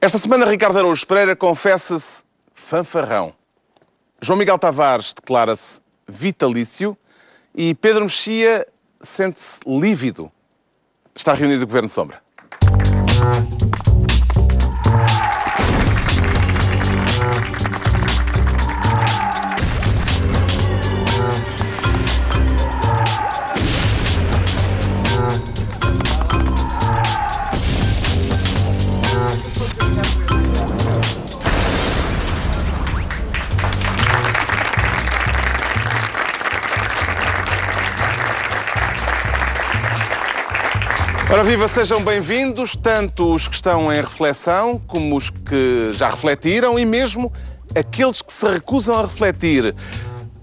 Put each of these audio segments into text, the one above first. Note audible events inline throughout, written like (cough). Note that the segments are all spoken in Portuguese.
Esta semana, Ricardo Araújo Pereira confessa-se fanfarrão. João Miguel Tavares declara-se vitalício e Pedro Mexia sente-se lívido. Está reunido o Governo Sombra. Ora viva, sejam bem-vindos, tanto os que estão em reflexão como os que já refletiram e mesmo aqueles que se recusam a refletir.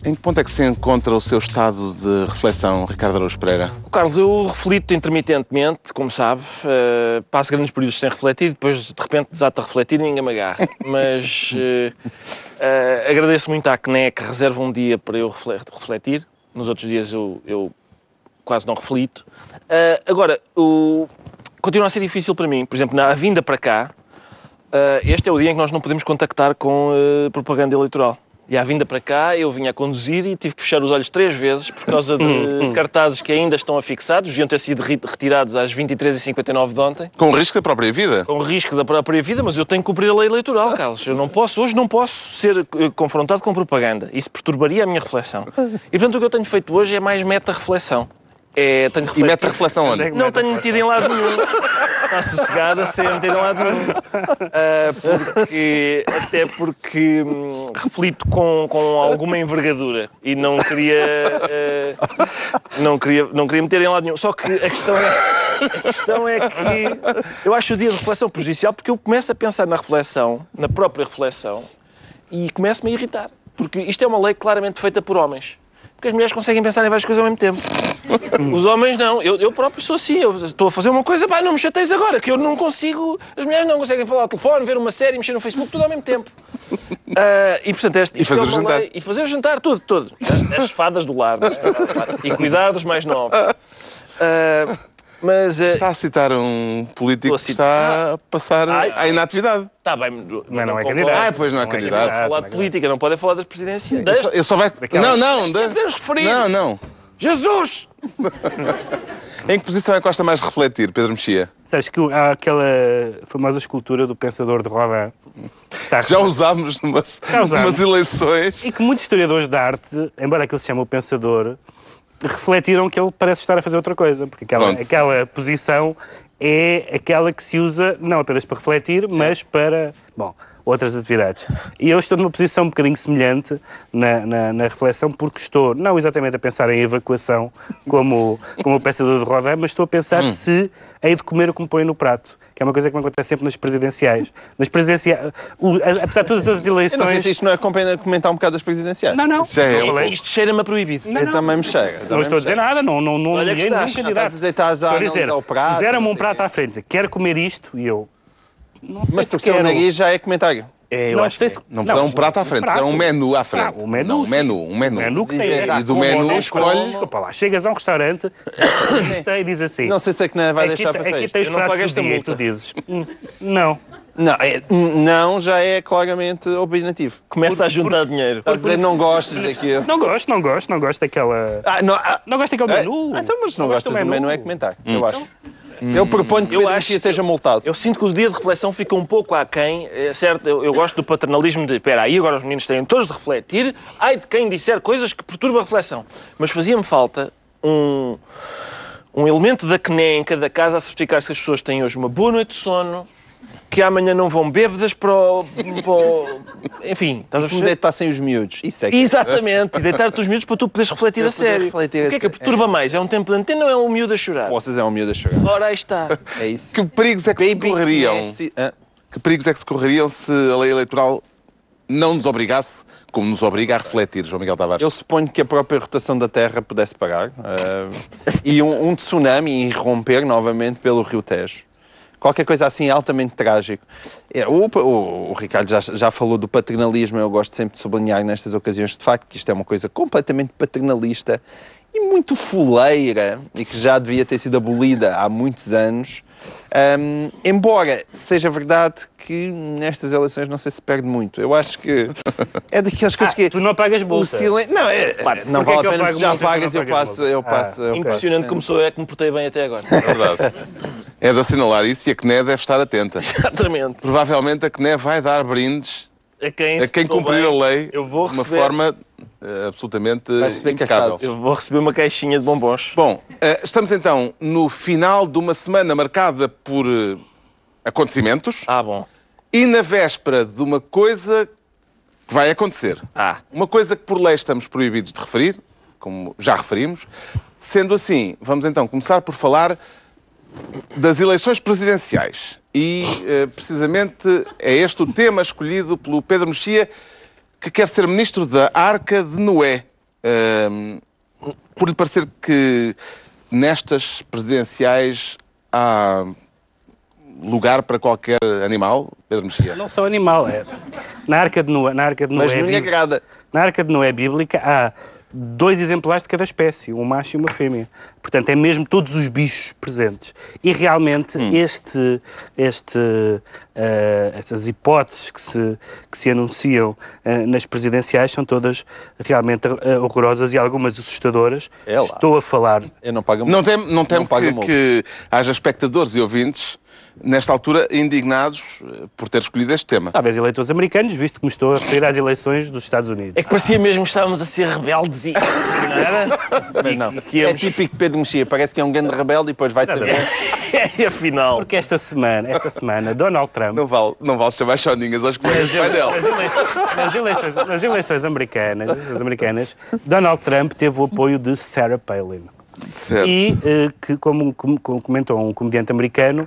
Em que ponto é que se encontra o seu estado de reflexão, Ricardo Araújo Pereira? Carlos, eu reflito intermitentemente, como sabe, uh, passo grandes períodos sem refletir, depois de repente desato a refletir e ninguém me agarra. (laughs) Mas uh, uh, agradeço muito à CNE que reserva um dia para eu refletir. Nos outros dias eu, eu quase não reflito. Uh, agora, o... continua a ser difícil para mim. Por exemplo, na vinda para cá, uh, este é o dia em que nós não podemos contactar com uh, propaganda eleitoral. E à vinda para cá, eu vinha a conduzir e tive que fechar os olhos três vezes por causa de (laughs) cartazes que ainda estão afixados, deviam ter sido retirados às 23h59 de ontem. Com o risco da própria vida? Com o risco da própria vida, mas eu tenho que cumprir a lei eleitoral, Carlos. Eu não posso, hoje não posso ser confrontado com propaganda. Isso perturbaria a minha reflexão. E portanto o que eu tenho feito hoje é mais meta-reflexão. É, tenho E mete reflexão onde? Não tenho metido em lado nenhum. Está sossegada sem meter em lado nenhum. Uh, porque, até porque hum, reflito com, com alguma envergadura e não queria, uh, não queria não queria meter em lado nenhum. Só que a questão é, a questão é que eu acho o dia de reflexão prejudicial porque eu começo a pensar na reflexão, na própria reflexão, e começo-me a irritar. Porque isto é uma lei claramente feita por homens. Porque as mulheres conseguem pensar em várias coisas ao mesmo tempo. Os homens não. Eu, eu próprio sou assim. Eu estou a fazer uma coisa, pá, não me chateis agora, que eu não consigo. As mulheres não conseguem falar ao telefone, ver uma série, mexer no Facebook, tudo ao mesmo tempo. Uh, (laughs) e portanto, este, e fazer é o jantar. Lei, e fazer o jantar, tudo, tudo. As, as fadas do lar. (laughs) E cuidar dos mais novos. Uh, mas, uh, está a citar um político que está a passar ai, à inatividade. Está bem, mas não, é candidato. Ah, pois não é não candidato. É falar de política, não pode falar das presidências. Eu só vai... Não, não. Referir. Não, não. Jesus! (laughs) em que posição é que gosta mais de refletir, Pedro Mexia? Sabes que há aquela famosa escultura do pensador de Rodin. Está Já usámos numa, numas eleições. E que muitos historiadores de arte, embora aquele se chame o pensador, refletiram que ele parece estar a fazer outra coisa, porque aquela, aquela posição é aquela que se usa não apenas para refletir, Sim. mas para, bom, outras atividades. E eu estou numa posição um bocadinho semelhante na, na, na, reflexão, porque estou não exatamente a pensar em evacuação como, como o pensador de Rodin, mas estou a pensar hum. se hei de comer o que me põe no prato que é uma coisa que me acontece sempre nas presidenciais. Nas presidenciais, apesar de todas as eleições... Eu não sei se isto não é comentar um bocado das presidenciais. Não, não. Isto, é um isto cheira-me a proibido. Não, não. também me chega. Não estou a dizer nada, não, não, não Olha liguei nenhum candidato. Estás a dizer, ao prato. Fizeram-me um prato à frente, dizer, quero comer isto, e eu... Não sei Mas se o nariz já é comentário. É, eu não acho sei se... Não, não, um prato à frente, um, prato. um menu à frente. Ah, um menu, não, um menu, um menu. Menu que tem. E do menu escolhes... Desculpa lá, chegas a um restaurante (coughs) e diz assim... Não sei se é que não vai deixar passar Aqui tens pratos do dia e tu dizes... Hum, não. Não, é, não já é claramente opinativo. Começa por, a juntar por, dinheiro. Estás a dizer não gostas daquilo. Não gosto, não gosto, não gosto daquela. Ah, não, ah, não gosto daquele menu. Ah, então, mas não, não gostas do menu. menu é comentar, hum. eu acho. Hum. Eu proponho que eu Pedro acho, que seja multado. Eu sinto que o dia de reflexão fica um pouco aquém, é certo? Eu, eu gosto do paternalismo de, espera aí, agora os meninos têm todos de refletir, ai de quem disser coisas que perturbam a reflexão. Mas fazia-me falta um, um elemento da CNE em cada casa a certificar se as pessoas têm hoje uma boa noite de sono, que amanhã não vão bêbadas para o... Para o... Enfim, estás a perceber? deitar sem os miúdos. Isso é que... Exatamente, e deitar-te os miúdos para tu poderes refletir a sério. Refletir o que é que perturba é. mais? É um tempo de antena ou é um miúdo a chorar? Vocês é um miúdo a chorar. Ora, aí está. (laughs) É isso. Que perigos é que Baby se correriam? Que perigos é que se correriam se a lei eleitoral não nos obrigasse, como nos obriga a refletir, João Miguel Tavares? Eu suponho que a própria rotação da Terra pudesse pagar uh, e um, um tsunami irromper novamente pelo Rio Tejo qualquer coisa assim altamente trágico. É, o, o, o, Ricardo já, já falou do paternalismo, eu gosto sempre de sublinhar nestas ocasiões, de facto, que isto é uma coisa completamente paternalista e muito fuleira e que já devia ter sido abolida há muitos anos. Um, embora seja verdade que nestas eleições não sei se perde muito. Eu acho que é daquelas coisas Ah, que. tu não pagas O bolsa. silêncio. Não, é, Pá, não vale que a eu pena, já e pagas, eu pagas passo. multa? Eu Ah, passo, eu Impressionante passo. como sou eu é que me portei bem até agora. É verdade. É de assinalar isso e a CNE deve estar atenta. Exatamente. Provavelmente a CNE vai dar brindes A quem, a quem cumprir bem, a lei eu vou de uma receber, forma absolutamente Vais receber impecável. Eu vou receber uma caixinha de bombons. Bom, eh, estamos então no final de uma semana marcada por eh, acontecimentos Ah, bom. e na véspera de uma coisa que vai acontecer. Ah. Uma coisa que por lei estamos proibidos de referir, como já referimos. Sendo assim, vamos então começar por falar das eleições presidenciais. E, eh, precisamente, é este o tema escolhido pelo Pedro Mexia, que quer ser ministro da Arca de Noé. Ahm, por lhe parecer que nestas presidenciais há lugar para qualquer animal, Pedro Mexia? Não só animal, é. Na Arca de Noé, na Arca de Noé, Mas bíblica- agrada. na Arca de Noé bíblica há dois exemplares de cada espécie, um macho e uma fêmea. Portanto, é mesmo todos os bichos presentes. E realmente este, este, eh, estas hipóteses que se, que se anunciam eh, nas presidenciais são todas realmente eh, horrorosas e algumas assustadoras. É. Estou a falar Eu não pago Não tem, não tem paga que, que haja espectadores e ouvintes, nesta altura, indignados eh, por ter escolhido este tema. talvez eleitores americanos, visto que me estou a referir às eleições dos Estados Unidos. É que parecia mesmo que estávamos a ser rebeldes e. (laughs) Não era? Mas não. E que É íamos- típico Pedro Mexia. Parece que é um grande rebelde e depois vai saber. (laughs) E afinal. Porque esta semana, esta semana, Donald Trump Não vale, não vale chamar choninhas aos colegas do painel. nas, eleições, nas, eleições, nas eleições americanas, as americanas, Donald Trump teve o apoio de Sarah Palin. Certo. E, eh, que, como- como comentou um comediante americano,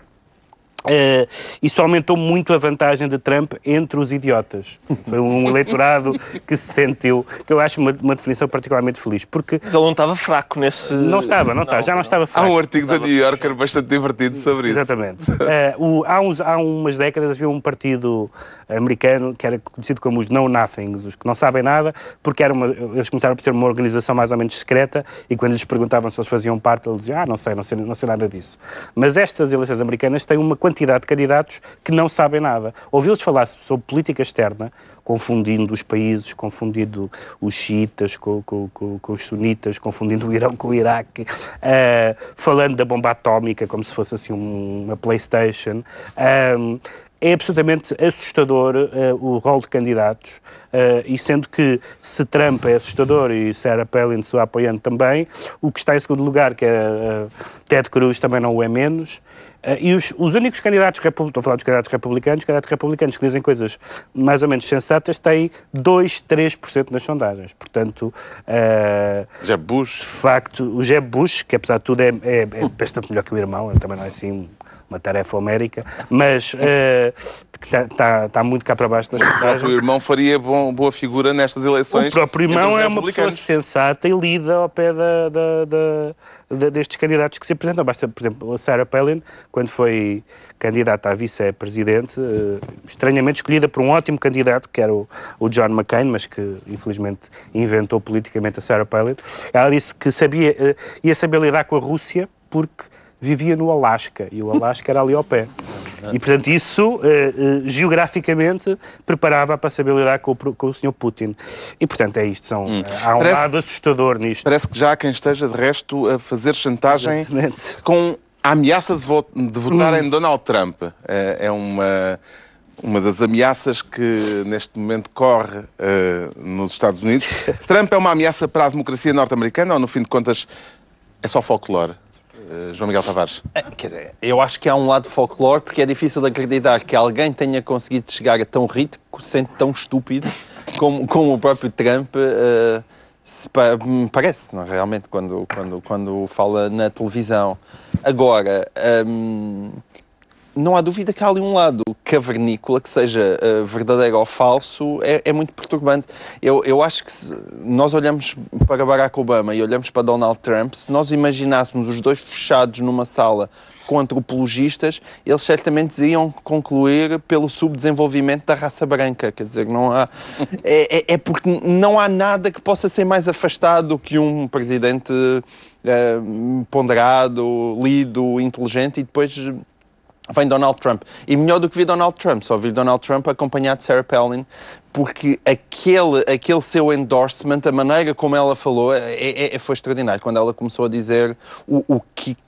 eh, isso aumentou muito a vantagem de Trump entre os idiotas. Foi um eleitorado que se sentiu, que eu acho uma, uma definição particularmente feliz, porque Mas ele não estava fraco nesse. não estava, não estava, já não estava Há fraco. um artigo da New Yorker bastante divertido sobre isso. Exatamente. Eh, o- há, uns, há umas décadas havia um partido americano que era conhecido como os Know Nothings, os que não sabem nada, porque era uma, eles começaram por ser uma organização mais ou menos secreta e quando lhes perguntavam se eles faziam parte, eles diziam, ah, não sei, não sei, não sei nada disso. Mas estas eleições americanas têm uma quantidade de candidatos que não sabem nada. Ouvi-los falar sobre política externa, confundindo os países, confundindo os xiitas com, com- com- com os sunitas, confundindo o Irão com o Iraque, eh, falando da bomba atómica como se fosse assim um- uma Playstation. Ahm, é absolutamente assustador eh, o rol de candidatos eh, e sendo que se Trump é assustador e Sarah Palin se vai apoiando também, o que está em segundo lugar, que é eh, Ted Cruz, também não o é menos. Eh, e os, os únicos candidatos republicanos, estou a falar dos candidatos republicanos, candidatos republicanos que dizem coisas mais ou menos sensatas têm 2, 3% nas sondagens. Portanto, eh, Jeb Bush. de facto, o Jeb Bush, que apesar de tudo é, é- é bastante melhor que o irmão, também não é assim uma tarefa homérica, mas eh, está muito cá para baixo nas O próprio irmão faria bom- boa figura nestas eleições. O próprio irmão é uma pessoa sensata e lida ao pé da, da- da- da- destes candidatos que se apresentam. Basta, por exemplo, a Sarah Palin, quando foi candidata a vice-presidente, eh, estranhamente escolhida por um ótimo candidato, que era o, o John McCain, mas que infelizmente inventou politicamente a Sarah Palin. Ela disse que sabia, eh, ia saber lidar com a Rússia porque vivia no Alasca e o Alasca era ali ao pé. E, portanto, isso eh, eh, geograficamente preparava para saber lidar com com o Sr. Putin. E, portanto, é isto. São, eh, há um Parece- lado assustador nisto. Parece que já há quem esteja, de resto, a fazer chantagem Exatamente. com a ameaça de, vo- de votar em Donald Trump. É, é uma, uma das ameaças que neste momento corre eh, nos Estados Unidos. (laughs) Trump é uma ameaça para a democracia norte-americana ou, no fim de contas, é só folclore? Eh, João Miguel Tavares. É, Quer dizer, eu acho que há um lado folclore porque é difícil de acreditar que alguém tenha conseguido chegar a tão ritmo sendo tão estúpido como, como o próprio Trump eh, se pa- parece, não, é? realmente, quando, quando, quando fala na televisão. Agora, hum, não há dúvida que há ali um lado cavernícola, que seja uh, verdadeiro ou falso, é, é muito perturbante. Eu, eu acho que se nós olhamos para Barack Obama e olhamos para Donald Trump, se nós imaginássemos os dois fechados numa sala com antropologistas, eles certamente iam concluir pelo subdesenvolvimento da raça branca. Quer dizer, não há. (laughs) É, é, é porque não há nada que possa ser mais afastado do que um presidente uh, ponderado, lido, inteligente e depois vem Donald Trump. E melhor do que vi Donald Trump, só vi Donald Trump acompanhado de Sarah Palin, porque aquele, aquele seu endorsement, a maneira como ela falou, é, é, é foi extraordinário. Quando ela começou a dizer o, o kick,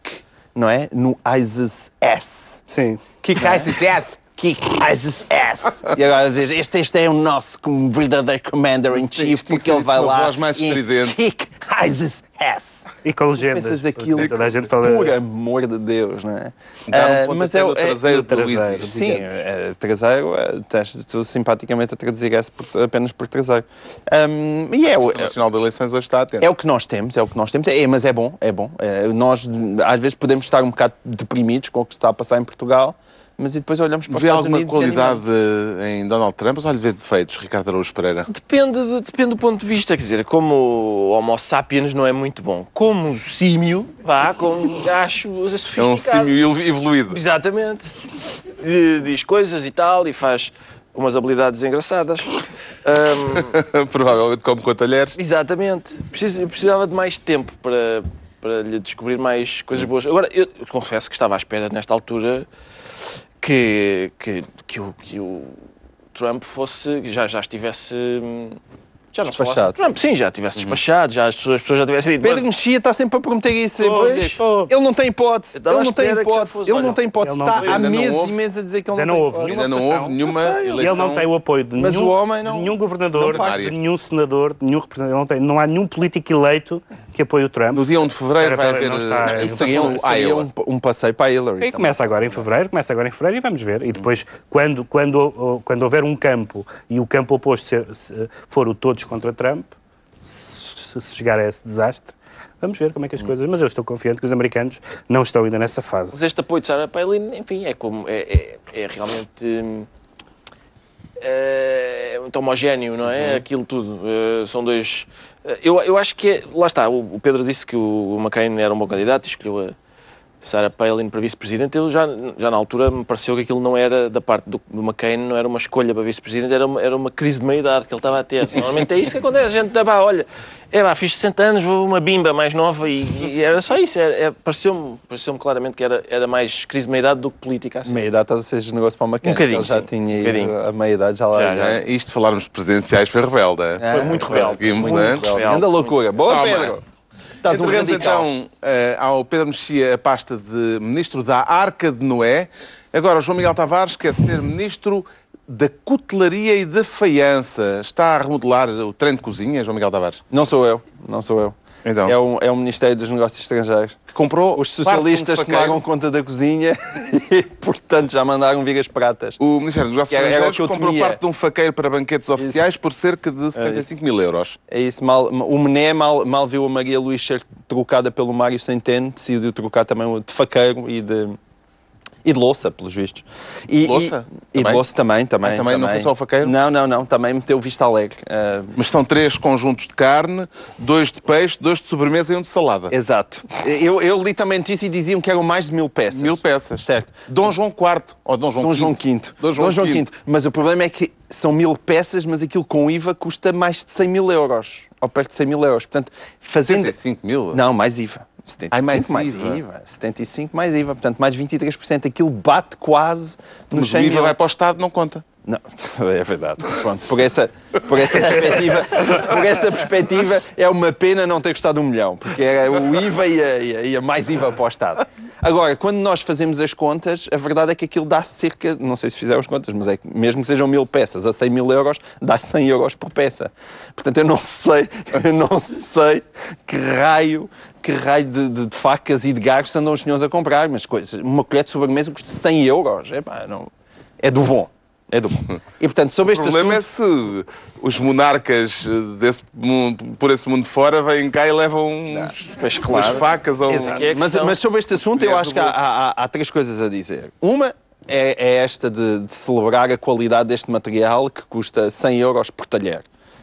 não é? No ISIS S. Sim. Kick ISIS S. Kick ISIS S. (laughs) E agora diz, este, este é o nosso verdadeiro Commander-in-Chief, porque ele vai lá voz mais e estridente. kick ISIS S. E com legendas. Pensas aquilo, Toda a gente fala... por amor de Deus, não é? Dar um pontapé mas é, no é- traseiro do traseiro. Sim, é, traseiro, é, estás simpaticamente a traduzir S por- apenas por traseiro. Ahm, e é, o- O Nacional de Eleições hoje está atento. é o que nós temos, é o que nós temos, é, mas é bom, é bom. É, nós às vezes podemos estar um bocado deprimidos com o que está a passar em Portugal, mas e depois olhamos para os Vê Estados alguma Unidos qualidade em Donald Trump ou só lhe vê defeitos, Ricardo Araújo Pereira? Depende, de- depende do ponto de vista, quer dizer, como Homo sapiens não é muito bom, como símio, vá, como acho É sofisticado. um símio evoluído. Exatamente. Diz coisas e tal, e faz umas habilidades engraçadas. Ahm, (laughs) Provavelmente como com talheres. exatamente. Eu precisava de mais tempo para, para lhe descobrir mais coisas boas. Agora, eu confesso que estava à espera, nesta altura, que, que, que, o, que o Trump fosse, já, já estivesse. Já não falasse Despachado. de Trump, sim, já estivesse despachado, já as pessoas, as pessoas já tivessem dito. Pedro Mexia está sempre a prometer isso. Pois, dizer, pô. ele não tem hipótese. Ele não tem hipótese. fosse, Ele não tem hipótese. não Está há não meses e meses a dizer que ele não, não tem hipótese. Ainda não houve nenhuma eleição. Ele não tem o apoio de nenhum, o homem não- de nenhum governador, não de nenhum senador, de nenhum representante. Não, tem, não há nenhum político eleito que apoie o Trump. No dia 1 de fevereiro vai haver. Não eh, Isso Seria, votação um, passeio para a Hillary. Também. começa agora em fevereiro, começa agora em fevereiro e vamos ver. E depois, quando, quando, quando houver um campo e o campo oposto for o todos contra Trump, se, se chegar a esse desastre, vamos ver como é que as coisas. Mas eu estou confiante que os americanos não estão ainda nessa Mas fase. este apoio de Sarah Palin, enfim, é como. É, é, é realmente. hum, É muito homogéneo, não é? Aquilo tudo. Eh, são dois. eh, Eu, eu acho que. É, lá está, o, o Pedro disse que o McCain era um bom candidato e escolheu a Sarah Palin para vice-presidente. Eu já, já na altura me pareceu que aquilo não era, da parte do, do McCain, não era uma escolha para vice-presidente, era uma, era uma crise de meia-idade que ele estava a ter. (laughs) Normalmente é isso que acontece. A gente, pá, olha, é pá, fiz 60 anos, vou uma bimba mais nova e, e era só isso. Era, é, Pareceu-me pareceu claramente que era, era mais crise de meia-idade do que política. Assim. Meia idade estás a ser generoso para uma Um bocadinho, Ele já sim. tinha Um a meia idade, já lá. Já, já. É, isto de falarmos de presidenciais foi rebelde. é? Foi muito rebelde. Seguimos, muito né? rebelde. Anda loucura. Boa, Toma. Pedro. Estás um Entregamos radical. então eh, ao Pedro Mexia a pasta de Ministro da Arca de Noé. Agora o João Miguel Tavares quer ser Ministro da Cutelaria e da Faiança. Está a remodelar o trem de cozinha, João Miguel Tavares? Não sou eu. Não sou eu. Então? É o, é o Ministério dos Negócios Estrangeiros. Que comprou Os um socialistas faqueiro. tomaram conta da cozinha (laughs) e, portanto, já mandaram vir as pratas. O Ministério dos Negócios Que Estrangeiros que comprou parte de um faqueiro para banquetes oficiais por cerca de 75 mil euros. É isso, mal, o Mené mal, mal viu a Maria Luís ser trocada pelo Mário Centeno, decidiu trocar também o de faqueiro e de, e de louça, pelos vistos. E, Louça? E, e de louça também, também. Ah, também? Não foi só o faqueiro? Não, não, não, também meteu Vista Alegre. Ah, Mas são três conjuntos de carne, dois de peixe, dois de sobremesa e um de salada. exato. Eu, eu li também notícia e diziam que eram mais de mil peças. Mil peças. Certo. Dom João IV. Ou Dom João Dom V. João V. Dom João, V. V. Mas o problema é que são mil peças, mas aquilo com IVA custa mais de 100 mil euros. Ou perto de 100 mil euros. Portanto, fazendo... 75 mil? Não, mais IVA. 75 Ai, mais mais, IVA. IVA. 75 mais IVA. Portanto, mais 23%. Aquilo bate quase nos Mas o 100 IVA vai para o Estado, não conta. Não, (laughs) é verdade. Pronto, por essa, por essa perspectiva, por essa perspectiva é uma pena não ter custado um milhão, porque era o IVA e a, e a- mais IVA para o Estado. Agora, quando nós fazemos as contas, a verdade é que aquilo dá cerca, não sei se fizeram as contas, mas é que mesmo que sejam mil peças a 100 mil euros, dá 100 euros por peça. Portanto, eu não sei, eu não sei que raio, que raio de, de- de facas e de garfos andam os senhores a comprar, mas coisas, uma colher de sobremesa custa 100 euros. Não, é do bom. É do bom. E, portanto, sobre O este problema assunto... é se os monarcas desse mundo, por esse mundo fora vêm cá e levam uns, umas claro. facas ou Exato. Que é a Mas, mas sobre este assunto eu acho que há, há- há três coisas a dizer. Uma, é, é esta de, de celebrar a qualidade deste material que custa 100 euros por talher.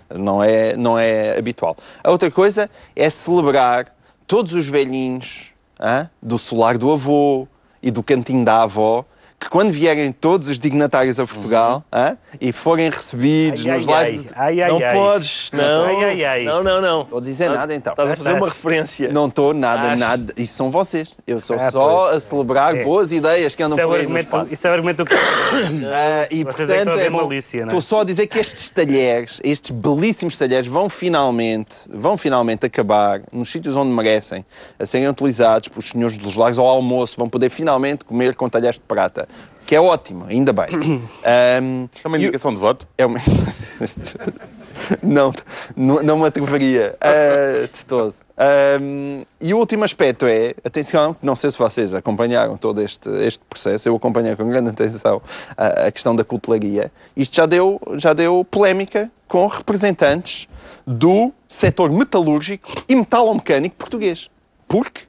Não é, não é habitual. A outra coisa é celebrar todos os velhinhos hã, do solar do avô e do cantinho da avó que quando vierem todos os dignatários a Portugal hã, e forem recebidos Ai, nos ai, lares ai, ai, não podes, não. Não, não, não. Estou a dizer nada então. Estás a fazer Estás. uma referência. Não estou nada, nada. Isso são vocês. Eu estou Ah, só pois. a celebrar É. boas ideias que andam Isso é, por aí argumento, espaço. isso é o argumento que. (coughs) Ah, e Vocês é que portanto a ver é malícia, não é? Estou só a dizer que estes talheres, estes belíssimos talheres, vão finalmente, vão finalmente acabar nos sítios onde merecem, a serem utilizados pelos senhores dos lares ao almoço, vão poder finalmente comer com talheres de prata. Que é ótimo, ainda bem. (coughs) Ahm, É uma indicação de voto. é uma... (laughs) não, não, não me atreveria ah, (laughs) de todo. Ahm, e o último aspecto é, atenção, não sei se vocês acompanharam todo este, este processo, eu acompanhei com grande atenção a, a questão da cutelaria. Isto já deu, já deu polémica com representantes do setor metalúrgico e metalomecânico português. Porque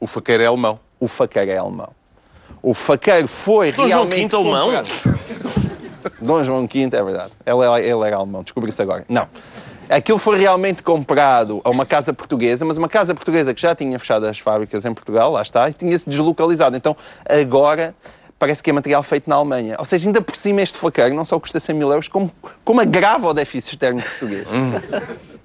O faqueiro é alemão. o faqueiro é alemão. O faqueiro foi Dom João realmente V alemão? Dom João V, é verdade. Ele, era- ele era alemão, descobri isso agora. Não. Aquilo foi realmente comprado a uma casa portuguesa, mas uma casa portuguesa que já tinha fechado as fábricas em Portugal, lá está, e tinha-se deslocalizado. Então, agora parece que é material feito na Alemanha. Ou seja, ainda por cima este faqueiro não só custa 100 mil euros, como, como agrava o déficit externo português.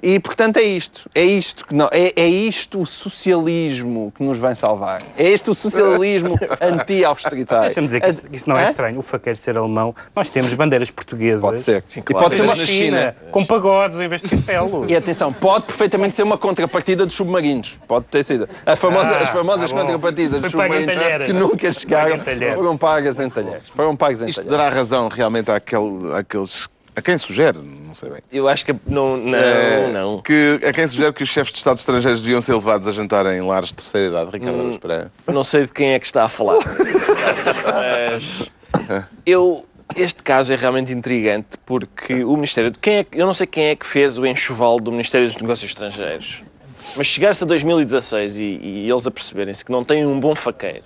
E, portanto, é isto. É isto, que não, é, é isto o socialismo que nos vai salvar. É este o socialismo (laughs) anti-austeritário. Deixa-me dizer que isso, isso não é Hã? estranho. O faqueiro ser alemão, nós temos bandeiras portuguesas. Pode ser. Sim, E claro. pode ser uma Na China, com pagodes em vez de castelos. E atenção, pode perfeitamente ser uma contrapartida dos submarinos. Pode ter sido. A famosa- Ah, as famosas bom. contrapartidas dos submarinos que nunca chegaram foram pagas em talheres. Foram pagas em Isto talheres. dará razão realmente àquele, àqueles. A quem sugere, não sei bem. Eu acho que não, não, Eh, não. Que, a quem sugere que os chefes de Estado estrangeiros deviam ser levados a jantar em lares de terceira idade. Ricardo Pereira. Não sei de quem é que está a falar. (laughs) Mas eu, este caso é realmente intrigante porque o Ministério. Quem é, que- eu não sei quem é que fez o enxoval do Ministério dos Negócios Estrangeiros. Mas chegar-se a 2016 e, e eles a perceberem-se que não têm um bom faqueiro.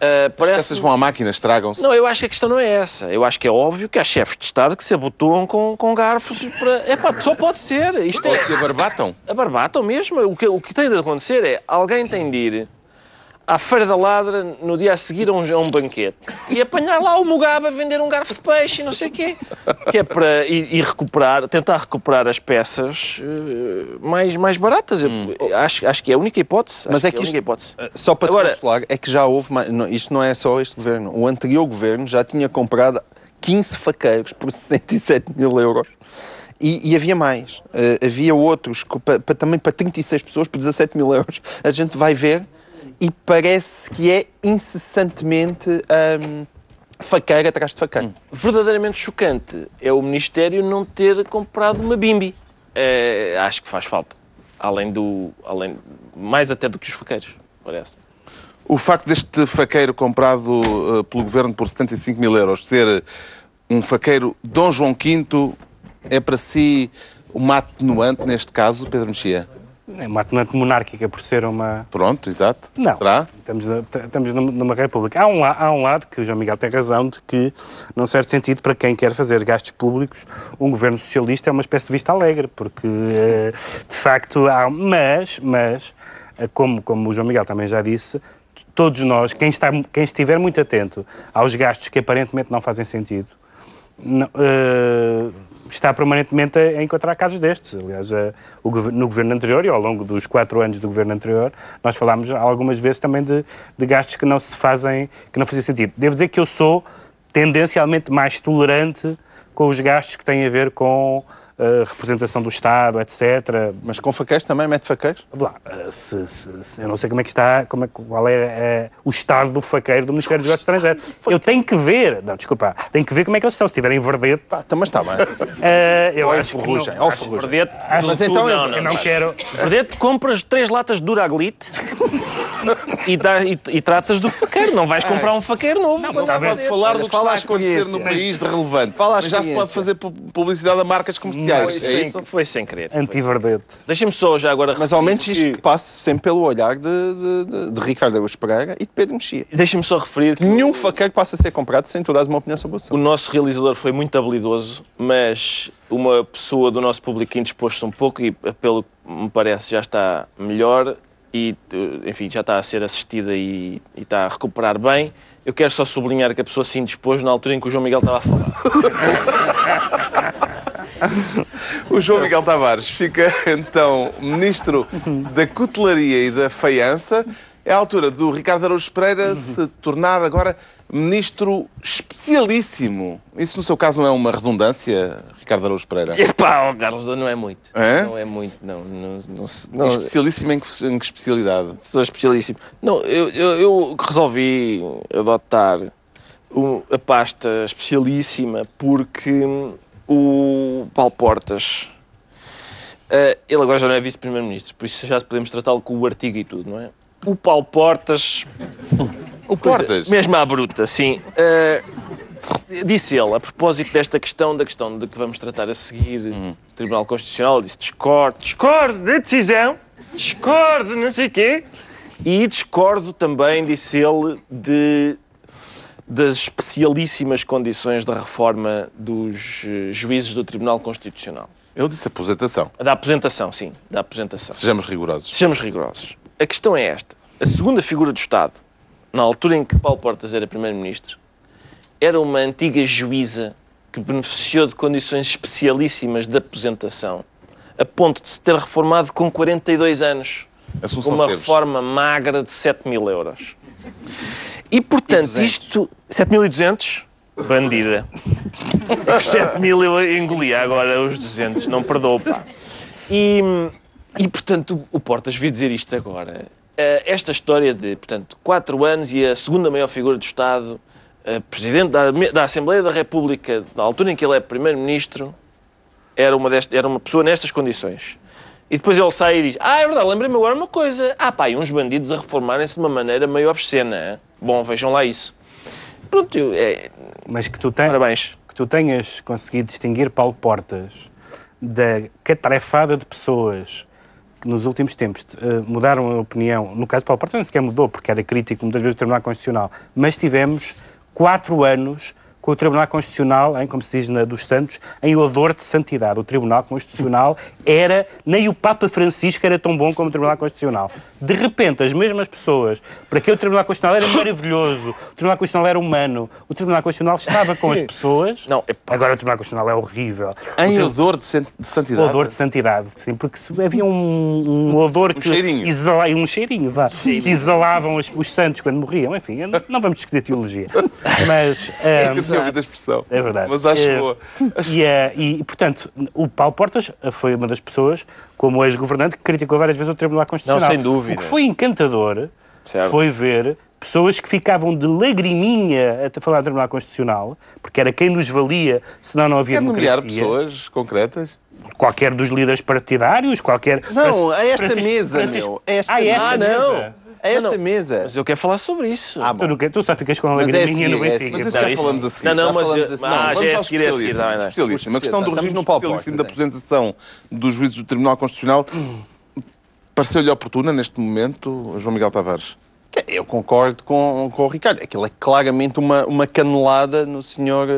Ah, parece. Essas vão à máquina, estragam-se. Não, eu acho que a questão não é essa. Eu acho que é óbvio que há chefes de Estado que se abotoam com, com garfos para. É pá, só pode ser. Isto Ou é. se abarbatam. Abarbatam mesmo. O que, o que tem de acontecer é alguém tem de ir à Feira da Ladra no dia a seguir a um, a um banquete e apanhar lá o Mugabe a vender um garfo de peixe e não sei o quê. Que é para ir recuperar, tentar recuperar as peças eh, mais, mais baratas. Eu acho, acho que é a única hipótese. Mas é que que isto- única hipótese. Só para Agora- te consolar, é que já houve. não, Isto não é só este governo. O anterior governo já tinha comprado 15 faqueiros por 67 mil euros. E, e havia mais. Eh, havia outros que pa- pa- também para 36 pessoas por 17 mil euros. A gente vai ver e parece que é incessantemente hum, faqueiro atrás de faqueiro. verdadeiramente chocante é o Ministério não ter comprado uma bimbi. Eh, acho que faz falta. Além do. Além, mais até do que os faqueiros, parece. O facto deste faqueiro comprado eh, pelo governo por 75 mil euros ser um faqueiro Dom João V é para si uma atenuante neste caso, Pedro Mexia? É uma atenuante monárquica por ser uma. Pronto, exato. Não. Será? Estamos, estamos numa- república. Há um, há um lado que o João Miguel tem razão de que, num certo sentido, para quem quer fazer gastos públicos, um governo socialista é uma espécie de vista alegre, porque, eh, de facto, há. Mas, mas eh, como, como o João Miguel também já disse, todos nós, quem, está, quem estiver muito atento aos gastos que aparentemente não fazem sentido, não, eh, está permanentemente a, encontrar casos destes. Aliás, eh, no governo anterior e ao longo dos quatro anos do governo anterior, nós falámos algumas vezes também de, de gastos que não se fazem, que não fazem sentido. Devo dizer que eu sou tendencialmente mais tolerante com os gastos que têm a ver com representação do Estado, etc. Mas com faqueiros também mete faqueiros? Lá, eh, se- se- se- eu não sei como é que está, como é, que- qual é eh, o estado do faqueiro do Ministério dos Negócios Estrangeiros. Eu tenho que ver, não, desculpa, tenho que ver como é que eles estão. Se tiverem verdete, Ah, mas está bem. eh, (laughs) eu Ou acho que não, ferrugem, ou acho- ferrugem. Verdete, acho Mas então não, eu não pá. quero. Verdete, compras três latas de Duraglite (laughs) e, dá- e- e tratas do faqueiro. Não vais comprar um faqueiro novo. Não mas se talvez- pode falar do que Fala está a acontecer no país de relevante. Fala Mas já se pode fazer pu- publicidade a marcas como se sociais, Foi, é sem, isso? foi sem querer. Antiverdete. Deixem-me só já agora. Mas ao menos isto que- que passe sempre pelo olhar de, de, de, de Ricardo Araújo Pereira e de Pedro Mexia. Deixem-me só referir que Nenhum faqueiro passa a ser comprado sem tu dares uma opinião sobre o o assunto. nosso realizador foi muito habilidoso, mas uma pessoa do nosso público indisposto-se um pouco e, pelo que me parece, já está melhor e, enfim, já está a ser assistida e, e está a recuperar bem. Eu quero só sublinhar que a pessoa se indispôs na altura em que o João Miguel estava a falar. (laughs) (laughs) O João Miguel Tavares fica então ministro da Cutelaria e da Faiança. É a altura do Ricardo Araújo Pereira se tornar agora ministro especialíssimo. Isso, no seu caso, não é uma redundância, Ricardo Araújo Pereira? (laughs) Epá, oh, Carlos, não é muito. É? Não é muito, não. Não, não, não, Especialíssimo em que, em que especialidade? Sou especialíssimo. Não, eu, eu, eu resolvi adotar a pasta especialíssima porque hum, o Paulo Portas, eh, ele agora já não é vice-primeiro-ministro, por isso já podemos tratá-lo com o artigo e tudo, não é? O Paulo Portas, (laughs) O é, Portas? mesmo à bruta, sim. Eh, disse ele, a propósito desta questão, da questão de que vamos tratar a seguir, o Tribunal Constitucional, disse discordo, discordo da decisão, discordo, não sei o quê. E discordo também, disse ele, de, das especialíssimas condições da reforma dos eh, juízes do Tribunal Constitucional. Ele disse aposentação. Da aposentação, sim, da aposentação. Sejamos rigorosos. Sejamos rigorosos. A questão é esta. A segunda figura do Estado, na altura em que Paulo Portas era Primeiro-Ministro, era uma antiga juíza que beneficiou de condições especialíssimas de aposentação, a ponto de se ter reformado com 42 anos, Assunção com uma Esteves. reforma magra de 7 mil euros. E, portanto, 200. isto... 7.200? Bandida. Os 7 mil eu engolia agora os 200, não perdoo, pá. E, e portanto, o Portas vi dizer isto agora. Eh, Esta história de, portanto, 4 anos e a segunda maior figura do Estado, eh, Presidente da, da Assembleia da República, na altura em que ele é Primeiro-Ministro, era uma, era uma pessoa nestas condições. E depois ele sai e diz: Ah, é verdade, lembrei-me agora uma coisa. Ah, pá, e uns bandidos a reformarem-se de uma maneira meio obscena. Bom, vejam lá isso. Pronto, eu- é, Mas que tu, tens, parabéns. que tu tenhas conseguido distinguir Paulo Portas da catrefada de pessoas que nos últimos tempos eh, mudaram a opinião. No caso de Paulo Portas nem sequer mudou, porque era crítico muitas vezes do Tribunal Constitucional. Mas tivemos quatro anos com o Tribunal Constitucional, em, como se diz na dos Santos, em odor de santidade. O Tribunal Constitucional era, nem o Papa Francisco era tão bom como o Tribunal Constitucional. De repente, as mesmas pessoas, para que o Tribunal Constitucional era maravilhoso, o Tribunal Constitucional era humano, o Tribunal Constitucional estava com as pessoas. Não, é. Agora o Tribunal Constitucional é horrível. Em O odor de, san- de santidade. odor de santidade, sim, porque se- havia um, um odor que cheirinho. exala- um cheirinho, vá, que exalavam os, os santos quando morriam. Enfim, não, não vamos discutir teologia, mas Eu (laughs) ahm, tinha ouvido a expressão. é verdade. Mas acho Eh, boa. (laughs) E, eh, e, portanto, o Paulo Portas foi uma das pessoas, como ex-governante, que criticou várias vezes o Tribunal Constitucional. sem dúvida. O que foi encantador Certo. foi ver pessoas que ficavam de lagriminha a falar do Tribunal Constitucional, porque era quem nos valia, senão não havia Quer nomear democracia. pessoas concretas? Qualquer dos líderes partidários, qualquer... Não, a esta Francisco- mesa, Francisco- meu. A esta ah, é esta mesa. Ah, não. Mesa. É esta Não, mesa. Mas eu quero falar sobre isso. Ah, Tu, nunca- tu só ficas com a Mas é no assim, é Benfica. assim. Mas isso Não, já isso- falamos a seguir. Não, não, Já mas, falamos assim. ah, já Vamos é a seguir, é a seguir. Especialista. Uma questão do regime no especialíssimo da é. apresentação dos juízes do Tribunal Constitucional pareceu-lhe oportuna neste momento, João Miguel Tavares? Eu concordo com, com o Ricardo. Aquilo é claramente uma, uma canelada no senhor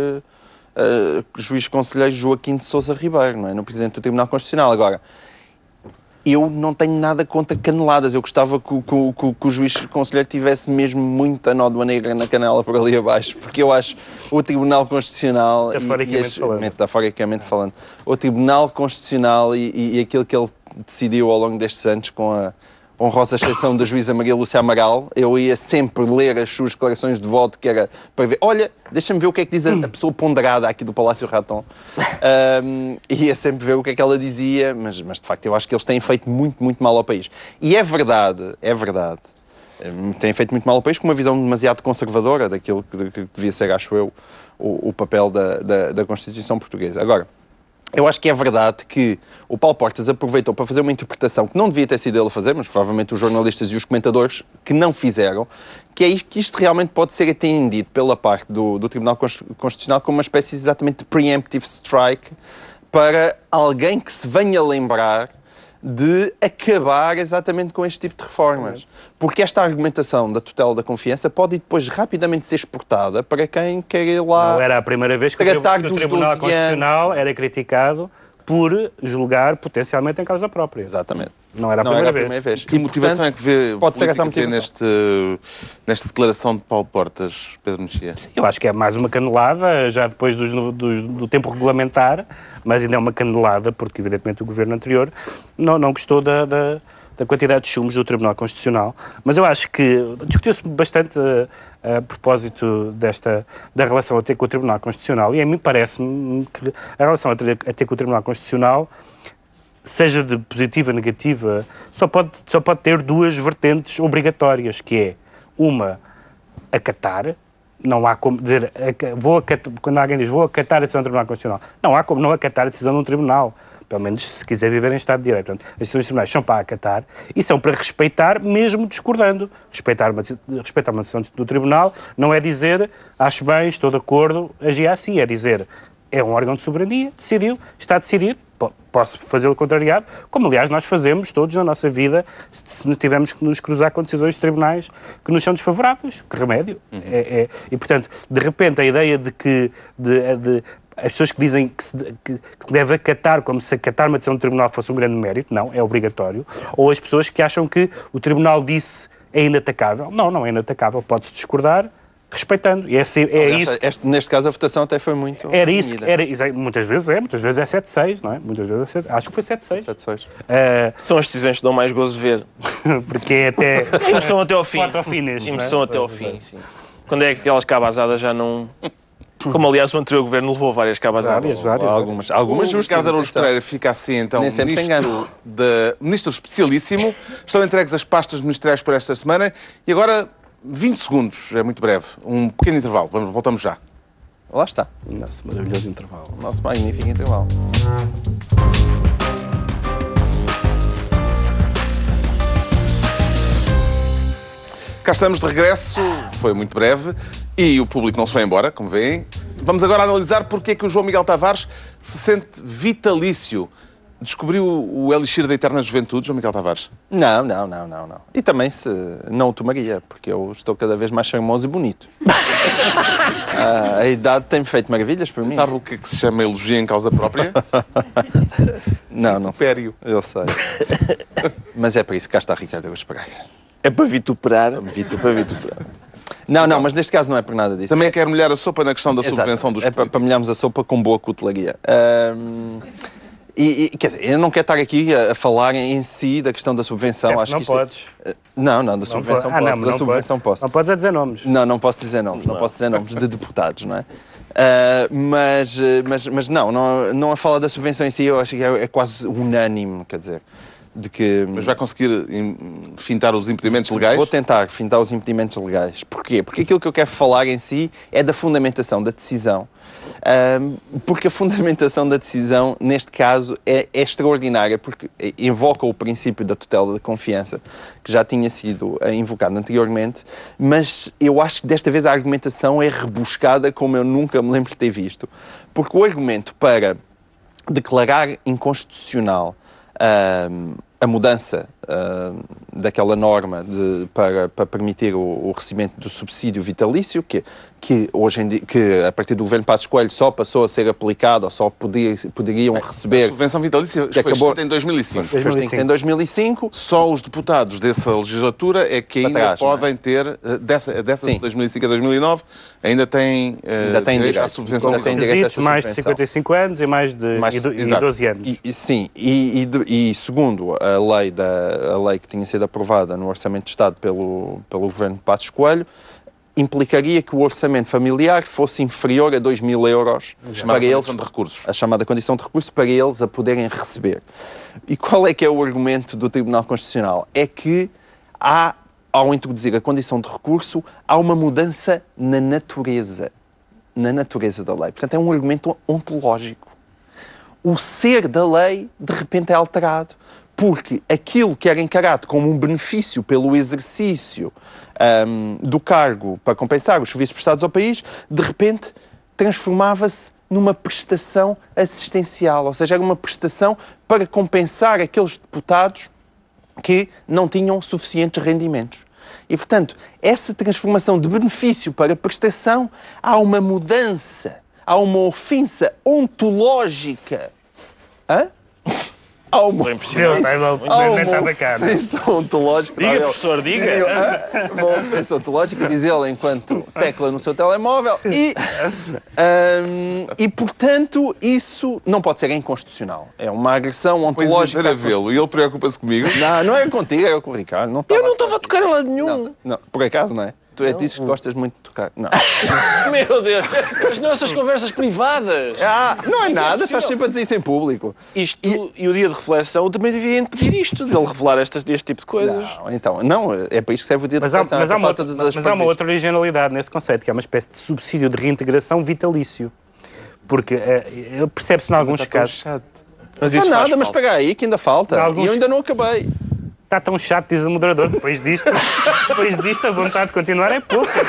eh, juiz conselheiro Joaquim de Sousa Ribeiro, não é? no Presidente do Tribunal Constitucional. Agora, eu não tenho nada contra caneladas. Eu gostava que, o- que que que o juiz conselheiro tivesse mesmo muita nódoa negra na canela por ali abaixo, porque eu acho o Tribunal Constitucional... e- Metaforicamente e as- falando. metaforicamente falando. O Tribunal Constitucional e, e- e aquilo que ele decidiu ao longo destes anos com a honrosa exceção da juíza Maria Lúcia Amaral, eu ia sempre ler as suas declarações de voto, que era para ver, olha, deixa-me ver o que é que diz a, a pessoa ponderada aqui do Palácio Raton. Ahm, ia sempre ver o que é que ela dizia, mas, mas de facto eu acho que eles têm feito muito, muito mal ao país. E é verdade, é verdade, hum, têm feito muito mal ao país com uma visão demasiado conservadora daquilo que, que devia ser, acho eu, o, o papel da, da, da Constituição Portuguesa. Agora, eu acho que é verdade que o Paulo Portas aproveitou para fazer uma interpretação que não devia ter sido ele a fazer, mas provavelmente os jornalistas e os comentadores que não fizeram, que é isto, que isto realmente pode ser atendido pela parte do, do Tribunal Cons- Constitucional como uma espécie exatamente de preemptive strike para alguém que se venha lembrar de acabar exatamente com este tipo de reformas. Porque esta argumentação da tutela da confiança pode depois rapidamente ser exportada para quem quer ir lá. Não era a primeira vez que, tratar que o Tribunal 12 Constitucional era criticado por julgar potencialmente em causa própria. Exatamente. Não era a Não primeira, era a vez. primeira vez. Que E, motivação portanto, é que vê, pode ser essa vê motivação. neste, nesta declaração de Paulo Portas, Pedro Mexia? Eu acho que é mais uma canelada, já depois dos- dos- do tempo regulamentar, mas ainda é uma canelada, porque evidentemente o governo anterior não, não gostou da, da, da quantidade de chumos do Tribunal Constitucional. Mas eu acho que discutiu-se bastante eh, a, propósito desta, da relação a ter com o Tribunal Constitucional, e a mim parece-me que a relação a ter, a ter com o Tribunal Constitucional seja de positiva ou negativa, só pode, só pode ter duas vertentes obrigatórias, que é uma, acatar, não há como dizer, vou acatar, quando alguém diz vou acatar a decisão do Tribunal Constitucional, não há como não acatar a decisão de um tribunal, pelo menos se quiser viver em Estado de Direito. Portanto, as decisões dos tribunais são para acatar e são para respeitar, mesmo discordando. Respeitar uma, respeitar uma decisão do tribunal não é dizer acho bem, estou de acordo, agir assim, é dizer é um órgão de soberania, decidiu, está decidido, po- posso fazê-lo contrariado, como aliás nós fazemos todos na nossa vida se, se tivermos que nos cruzar com decisões de tribunais que nos são desfavoráveis. Que remédio? É, é- e portanto, de repente, a ideia de que de- de- as pessoas que dizem que, se, que, que deve acatar como se acatar uma decisão do tribunal fosse um grande mérito, não, é obrigatório, ou as pessoas que acham que o tribunal disse é inatacável. Não, não é inatacável, pode-se discordar respeitando. E é, assim- é Aliás, isso este- neste caso, a votação até foi muito. era isso, que- reunida. era, muitas vezes é, muitas vezes é 7-6, não é? Muitas vezes é 7, acho que foi 7-6. 7-6. Eh, São as decisões que dão mais gozo ver. (laughs) porque é até. (laughs) Emoção até ao fim. Finish, não é? Emoção até ao fim, sim. Quando é que aquelas cabazadas já não... Como, aliás, o anterior governo levou várias cabazadas. Várias, várias. Algumas, algumas justas. Ricardo Araújo. Pereira fica assim, então, Nem sempre se ministro, de, ministro especialíssimo. Estão entregues as pastas ministeriais por esta semana. E agora, 20 segundos, é muito breve. Um pequeno intervalo. Vamos, voltamos já. Lá está. Nossa, maravilhoso intervalo. Nosso magnífico intervalo. Cá estamos de regresso, foi muito breve e o público não se foi embora, como veem. Vamos agora analisar porque é que o João Miguel Tavares se sente vitalício. Descobriu o elixir da eterna juventude, João Miguel Tavares? Não, não, não, não, não. E também se não o tomaria, porque eu estou cada vez mais charmoso e bonito. (laughs) Ah, a idade tem feito maravilhas por mim. Sabe o que é que se chama elogio em causa própria? (laughs) Não, não sei. Pério. Eu sei. (laughs) Mas é para isso que cá está Ricardo Araújo Pereira. É para vituperar. Vito para vituperar. Não, não, mas neste caso não é por nada disso. Também quer molhar a sopa na questão da Exato. subvenção dos É para, para molharmos a sopa com boa cutelaria. E, e, quer dizer, eu não quero estar aqui a, a falar em si da questão da subvenção. É, Acho não que isto é- podes. Não, não, da Não subvenção ah, posso. não, da não subvenção pode. posso. Não podes é dizer nomes. Não, não posso dizer nomes, não, posso dizer nomes de deputados, não é? Ah, mas, eh, mas, mas não, não, não a falar da subvenção em si, eu acho que é, é quase unânime, quer dizer, de que... Mas vai conseguir fintar os impedimentos legais? Vou tentar fintar os impedimentos legais. Porquê? Porque aquilo que eu quero falar em si é da fundamentação da decisão. Porque a fundamentação da decisão, neste caso, é, é extraordinária, porque invoca o princípio da tutela da confiança, que já tinha sido eh, invocado anteriormente, mas eu acho que desta vez a argumentação é rebuscada como eu nunca me lembro de ter visto. Porque o argumento para declarar inconstitucional a mudança ahm, daquela norma de- para, para permitir o, o recebimento do subsídio vitalício, que, que hoje em dia, que a partir do governo Passos Coelho só passou a ser aplicado, ou só podia, poderiam A receber. subvenção vitalícia foi acabou- extinta em 2005. Foi extinta em 2005. Só os deputados dessa legislatura é que ainda trás, é? podem ter, eh, dessa, dessa de Sim. 2005 a 2009, ainda têm, eh, Ainda têm direito à subvenção Ainda têm direito a essa mais de subvenção. 55 anos e mais de Mais- e do- e exato. 12 anos. E, e- sim, e, e e segundo a lei, da, a lei que tinha sido aprovada no Orçamento de Estado pelo, pelo governo de Passos Coelho, implicaria que o orçamento familiar fosse inferior a 2 mil euros Chamada para eles, de recursos. a chamada condição de recurso, para eles a poderem receber. E qual é que é o argumento do Tribunal Constitucional? É que há, ao introduzir a condição de recurso, há uma mudança na natureza, na natureza da lei. Portanto, é um argumento ontológico o ser da lei de repente é alterado. Porque aquilo que era encarado como um benefício pelo exercício ahm, do cargo para compensar os serviços prestados ao país, de repente transformava-se numa prestação assistencial, ou seja, era uma prestação para compensar aqueles deputados que não tinham suficientes rendimentos. E, portanto, essa transformação de benefício para prestação, há uma mudança, há uma ofensa ontológica. Hã? Há uma, tá estava cá, não é? ofensa ontológica. Diga, professor, diga. Uma ofensa ontológica, diz ele, enquanto tecla no seu telemóvel. E, hum, e, portanto, isso não pode ser inconstitucional. É uma agressão Pois ontológica. é, à a vê-lo e ele preocupa-se comigo. não, não é contigo, é com o Ricardo. Não Eu não estava estava a tocar em lado nenhum. não, não, por acaso, não é? Tu é dizes que gostas muito de tocar. Não. (laughs) Meu Deus, mas não essas conversas privadas. Ah, não é nada, possível. estás sempre a dizer isso em público. Isto e... o dia de reflexão também devia impedir isto, dele revelar estas, este tipo de coisas. Não, então, não, é para isto que serve o dia de Mas há, reflexão, mas, é há para uma, falar todas as mas há uma outra originalidade nesse conceito, que é uma espécie de subsídio de reintegração vitalício. Porque eh, percebe-se em alguns casos. chato. Mas Não, isso nada, faz mas pega aí que ainda falta. Alguns- E eu ainda não acabei. Está tão chato, diz o moderador. Depois disto, depois disto a vontade de continuar é pouca.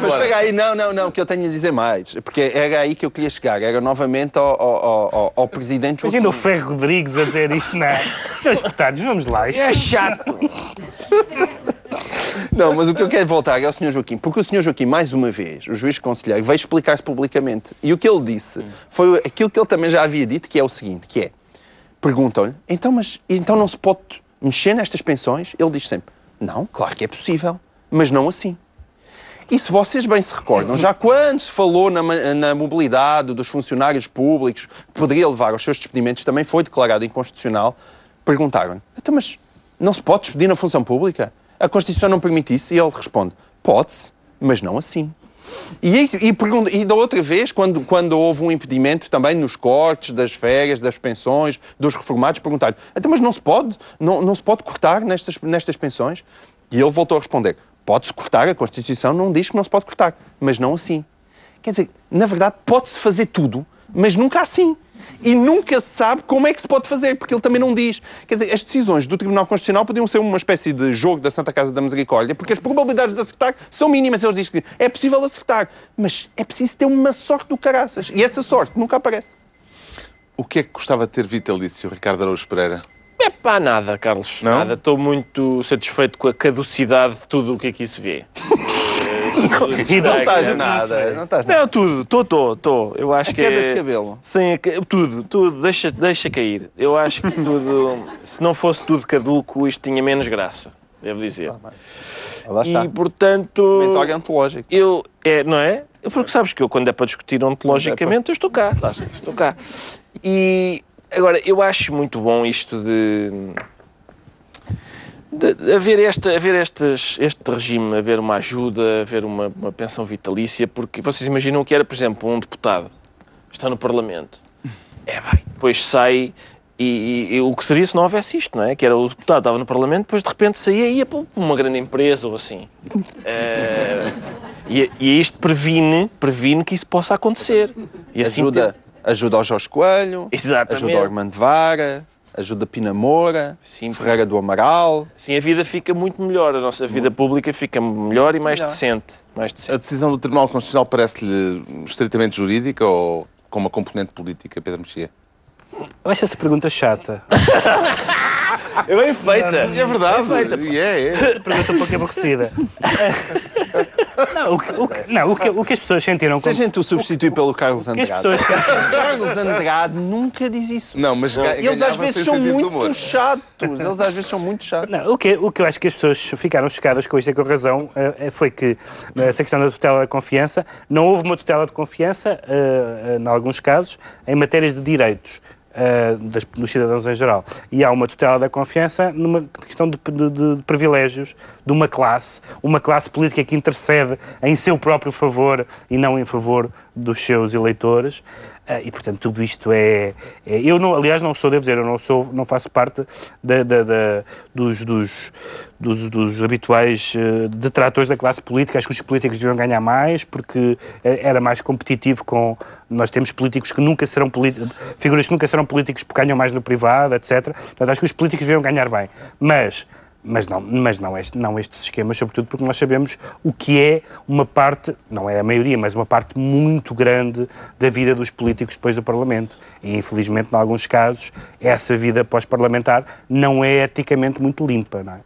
Mas pega aí, não, não, não, que eu tenho a dizer mais. Porque era aí que eu queria chegar. Era novamente ao, ao, ao, ao presidente Joaquim. Imagina o Ferro Rodrigues a dizer isto na. Senhores deputados, vamos lá. Isto É chato. Não, mas o que eu quero voltar é ao Sr. Joaquim, porque o Sr. Joaquim, mais uma vez, o juiz conselheiro, veio explicar-se publicamente. E o que ele disse foi aquilo que ele também já havia dito, que é o seguinte, que é, perguntam-lhe, então, mas então não se pode mexer nestas pensões? Ele diz sempre, não, claro que é possível, mas não assim. E se vocês bem se recordam, já quando se falou na, na mobilidade dos funcionários públicos, que poderia levar aos seus despedimentos, também foi declarado inconstitucional, perguntaram então, mas não se pode despedir na função pública? A Constituição não permite isso? E ele responde, pode-se, mas não assim. E, e, e da outra vez, quando, quando houve um impedimento também nos cortes das férias, das pensões, dos reformados, perguntaram então, mas não se pode? Não, não se pode cortar nestas, nestas pensões? E ele voltou a responder, pode-se cortar, a Constituição não diz que não se pode cortar, mas não assim. Quer dizer, na verdade, pode-se fazer tudo, mas nunca assim. E nunca se sabe como é que se pode fazer, porque ele também não diz. Quer dizer, as decisões do Tribunal Constitucional podiam ser uma espécie de jogo da Santa Casa da Misericórdia, porque as probabilidades de acertar são mínimas. Eles dizem que é possível acertar, mas é preciso ter uma sorte do caraças. E essa sorte nunca aparece. O que é que gostava de ter vitalício, Ricardo Araújo Pereira? É pá, nada, Carlos. Não? Nada. Estou muito satisfeito com a caducidade de tudo o que aqui se vê. (laughs) E Não estás nada. Não estás nada. Não, tudo, estou, estou, estou. Eu acho A que queda é... de cabelo. Sem a tudo, tudo, deixa, deixa cair. Eu acho que tudo, se não fosse tudo caduco, isto tinha menos graça, devo dizer. Lá está. E portanto, Mentório ontológico. eu, é, não é? Porque sabes que eu, quando é para discutir ontologicamente, eu estou cá. Estou cá. E agora, eu acho muito bom isto de. Haver, esta, haver estes, este regime, haver uma ajuda, haver uma, uma pensão vitalícia, porque vocês imaginam que era, por exemplo, um deputado está no Parlamento, é vai, depois sai. E, e- e o que seria se não houvesse isto, não é? Que era o deputado estava no Parlamento, depois de repente saía e ia para uma grande empresa ou assim. Eh, e, e isto previne, previne que isso possa acontecer. E assim Ajuda, ter- ajuda ao Jorge Coelho, Exatamente. ajuda ao Armando Vara, ajuda Pina Moura, Sim. Ferreira do Amaral. Assim a vida fica muito melhor, a nossa vida pública fica melhor e mais Melhor. decente. Mais decente. A decisão do Tribunal Constitucional parece-lhe estritamente jurídica ou com uma componente política, Pedro Mexia? Eu acho essa pergunta chata. (laughs) É bem feita. É verdade. E é, é. Pergunta um pouco aborrecida. (laughs) Não, o que, o que- não, o que, o que as pessoas sentiram Se a gente o substitui pelo Carlos o que as Andrade. pessoas Carlos Andrade nunca diz isso. Não, mas Eles às vezes são muito humor. chatos. Eles às vezes são muito chatos. Não, o, que, o que eu acho que as pessoas ficaram chocadas com isto e com razão eh, foi que nessa questão da tutela da confiança não houve uma tutela de confiança, eh, eh, em alguns casos, em matérias de direitos. Eh, das- dos cidadãos em geral. E há uma tutela da confiança numa questão de, de- de privilégios de uma classe, uma classe política que intercede em seu próprio favor e não em favor dos seus eleitores. Ah, e, portanto, tudo isto é, é- Eu, não, aliás, não sou, devo dizer, eu não, sou, não faço parte da, da- da- dos, dos, dos, dos habituais eh, detratores da classe política. Acho que os políticos deviam ganhar mais porque eh, era mais competitivo com. Nós temos políticos que nunca serão políticos, figuras que nunca serão políticos porque ganham mais no privado, etc. Portanto, acho que os políticos deviam ganhar bem. Mas mas não, mas não, este, não estes esquemas, sobretudo porque nós sabemos o que é uma parte, não é a maioria, mas uma parte muito grande da vida dos políticos depois do Parlamento. E, infelizmente, em alguns casos, essa vida pós-parlamentar não é eticamente muito limpa, não é?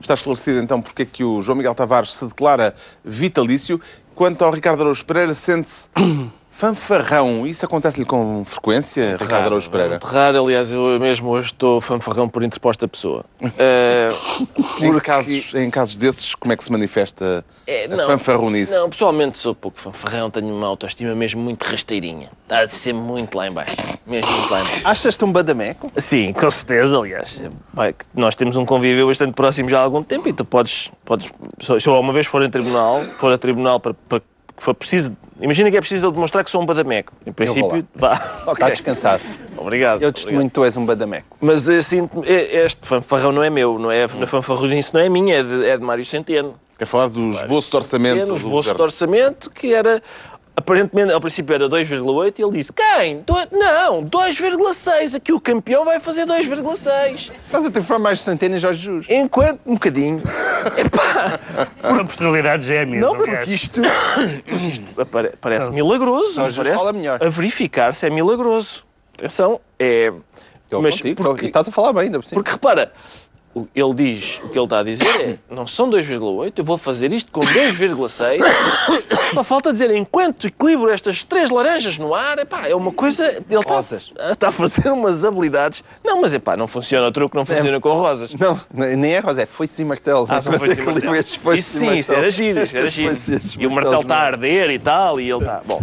Está esclarecido então porque é que o João Miguel Tavares se declara vitalício. Quanto ao Ricardo Araújo Pereira, sente-se Fanfarrão, isso acontece-lhe com frequência, Ricardo raro, Araújo Pereira? Muito raro, aliás, eu mesmo hoje estou fanfarrão por interposta pessoa. Uh, (laughs) em, casos, em casos desses, como é que se manifesta é, a não, fanfarronice? Não, pessoalmente sou pouco fanfarrão, tenho uma autoestima mesmo muito rasteirinha. Está a ser muito lá em baixo. Mesmo muito lá em baixo. Achas-te um badameco? Sim, com certeza, aliás. Nós temos um convívio bastante próximo já há algum tempo e tu podes, podes se eu uma vez for em tribunal, for a tribunal para, para que for preciso. Imagina que é preciso ele demonstrar que sou um badameco. Em princípio, vá. Okay. Está descansado. (laughs) Obrigado. Eu testemunho que tu és um badameco. Mas assim, este fanfarrão não é meu, não é? Na fanfarronice não é minha, é de, é de Mário Centeno. Quer falar do esboço de orçamento? É, esboço de orçamento que era aparentemente, ao princípio era 2,8 e ele disse: Quem? Do... Não, 2,6. Aqui o campeão vai fazer 2,6. Estás a ter mais Centeno e Jorge Jus. Enquanto, um bocadinho. (laughs) Epá! São personalidades gêmeas. Não, porque isto, isto parece milagroso. Jorge parece, fala melhor. A verificar se é milagroso. Atenção, é. Estou mas contigo, porque, estás a falar bem, ainda por cima. Porque repara, ele diz, o que ele está a dizer é, não são 2,8, eu vou fazer isto com 2,6. (coughs) Só falta dizer, enquanto equilibro estas três laranjas no ar, epá, é uma coisa... Ele está, está a fazer umas habilidades. Não, mas epá, não funciona o truque, não funciona é, com rosas. Não, nem é rosa, é foice e martelo. Ah, são foice e martelo. Isso sim, isso era giro, isso era giro. E o martelo está a arder e tal, e ele está... Bom.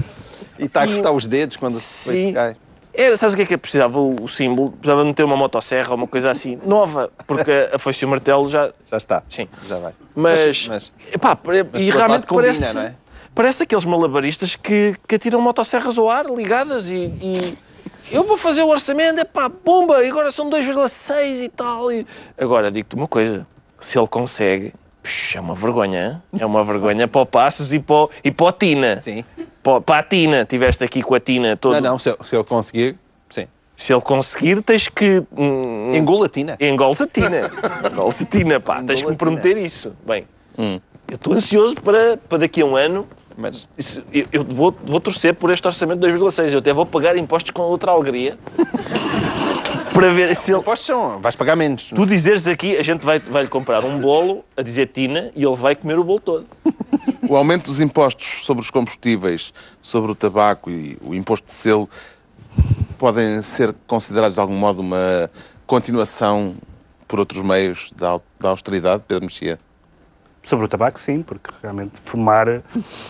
E está a cortar os dedos quando se cai. Era, sabes o que é que precisava o, o, símbolo? Precisava meter uma motosserra ou uma coisa assim, nova, porque (laughs) a foice e o martelo já... Já está. Sim. Já vai. Mas, mas, epá, mas e realmente combina, parece, é? parece aqueles malabaristas que, que atiram motosserras ao ar, ligadas e... e eu vou fazer o orçamento, é pá, pumba, e agora são 2,6 e tal. E... Agora, digo-te uma coisa, se ele consegue, Puxa, é uma vergonha, é uma vergonha para o Passos e para, o, e para o Tina. Sim. Para, para a Tina, estiveste aqui com a Tina todo. Não, não, se eu, se eu conseguir, sim. Se ele conseguir, tens que. Hum, Engola a Tina. Engola a Tina. (laughs) Engola a Tina, pá. Engola tens que me prometer isso. Bem, hum. eu estou ansioso para, para daqui a um ano. Mas isso, eu, eu vou, vou torcer por este orçamento de 2,6. Eu até vou pagar impostos com outra alegria (laughs) para ver se ele. Impostos são, vais pagar menos. Tu dizeres aqui, a gente vai, vai lhe comprar um bolo a dizer Tina e ele vai comer o bolo todo. (laughs) O aumento dos impostos sobre os combustíveis, sobre o tabaco e o imposto de selo podem ser considerados de algum modo uma continuação por outros meios da, da austeridade, Pedro Mexia? Sobre o tabaco, sim, porque realmente fumar,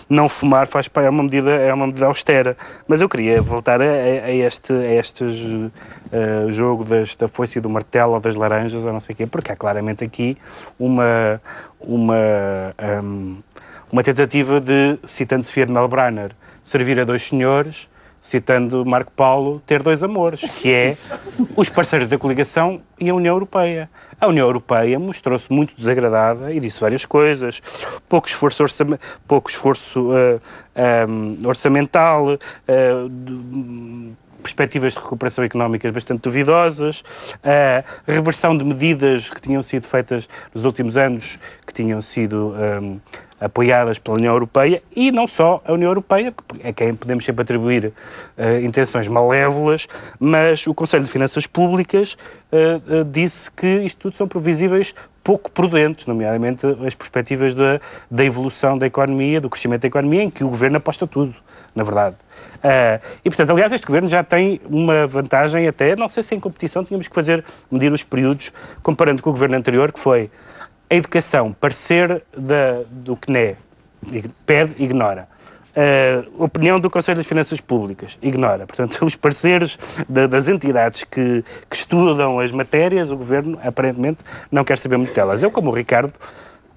não fumar faz é uma medida é uma medida austera. Mas eu queria voltar a, a este, a estes uh, jogo das, da foice e do martelo ou das laranjas ou não sei o quê, porque há claramente aqui uma uma um, uma tentativa de, citando Sofia de Melbrenner, servir a dois senhores citando Marco Paulo, ter dois amores, que é os parceiros da coligação e a União Europeia. A União Europeia mostrou-se muito desagradada e disse várias coisas. Pouco esforço, orçam, pouco esforço uh, eh, um, eh, orçamental, uh, perspectivas de recuperação económicas bastante duvidosas, a reversão de medidas que tinham sido feitas nos últimos anos, que tinham sido um, apoiadas pela União Europeia e não só a União Europeia, que é quem podemos sempre atribuir uh, intenções malévolas, mas o Conselho de Finanças Públicas uh, uh, disse que isto tudo são previsíveis pouco prudentes, nomeadamente as perspectivas da, da evolução da economia, do crescimento da economia, em que o governo aposta tudo, na verdade. Uh, e, portanto, aliás, este governo já tem uma vantagem até, não sei se em competição tínhamos que fazer, medir os períodos, comparando com o governo anterior, que foi a educação, parecer da, do CNE, pede, ignora. Uh, opinião do Conselho das Finanças Públicas, ignora. Portanto, os pareceres de, das entidades que, que, estudam as matérias, o Governo aparentemente não quer saber muito delas. Eu, como o Ricardo,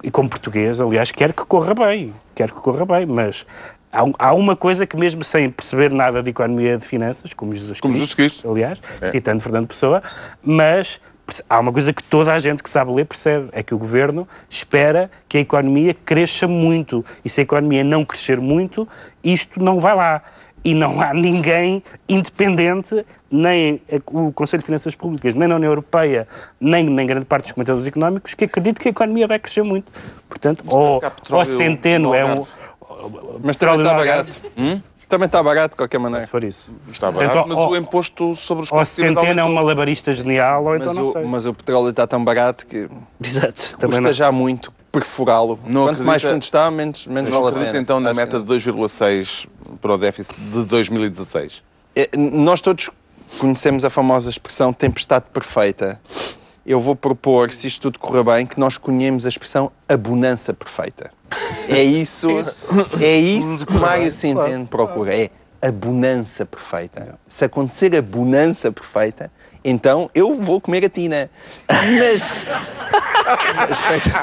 e como português, aliás, quero que corra bem, quero que corra bem, mas há, uma coisa que mesmo sem perceber nada de economia de finanças, como Jesus como Cristo, Jesus Cristo. aliás, é. citando Fernando Pessoa, mas há uma coisa que toda a gente que sabe ler percebe, é que o governo espera que a economia cresça muito. E se a economia não crescer muito, isto não vai lá. e não há ninguém independente, nem o Conselho de Finanças Públicas, nem na União Europeia, nem, nem grande parte dos comentadores económicos, que acredito que a economia vai crescer muito. Portanto, ou, ou Centeno é um... Mas também está barato. Hum? Também está barato, de qualquer maneira. Se for isso. Está barato, então, mas ou, o imposto sobre os Ou Centeno é um malabarista genial, ou então mas não o, sei. Mas o petróleo está tão barato que Exato, também custa não. já muito perfurá-lo. Quanto acredita, mais fundo está, menos, menos vale a pena. então na meta de 2,6 para o déficit de 2016? É, nós todos conhecemos a famosa expressão tempestade perfeita. Eu vou propor, se isto tudo correr bem, que nós conhemos a expressão abundança perfeita. É isso, é isso que Mário Centeno procura. É a bonança perfeita. Se acontecer a bonança perfeita, então eu vou comer a tina. Mas.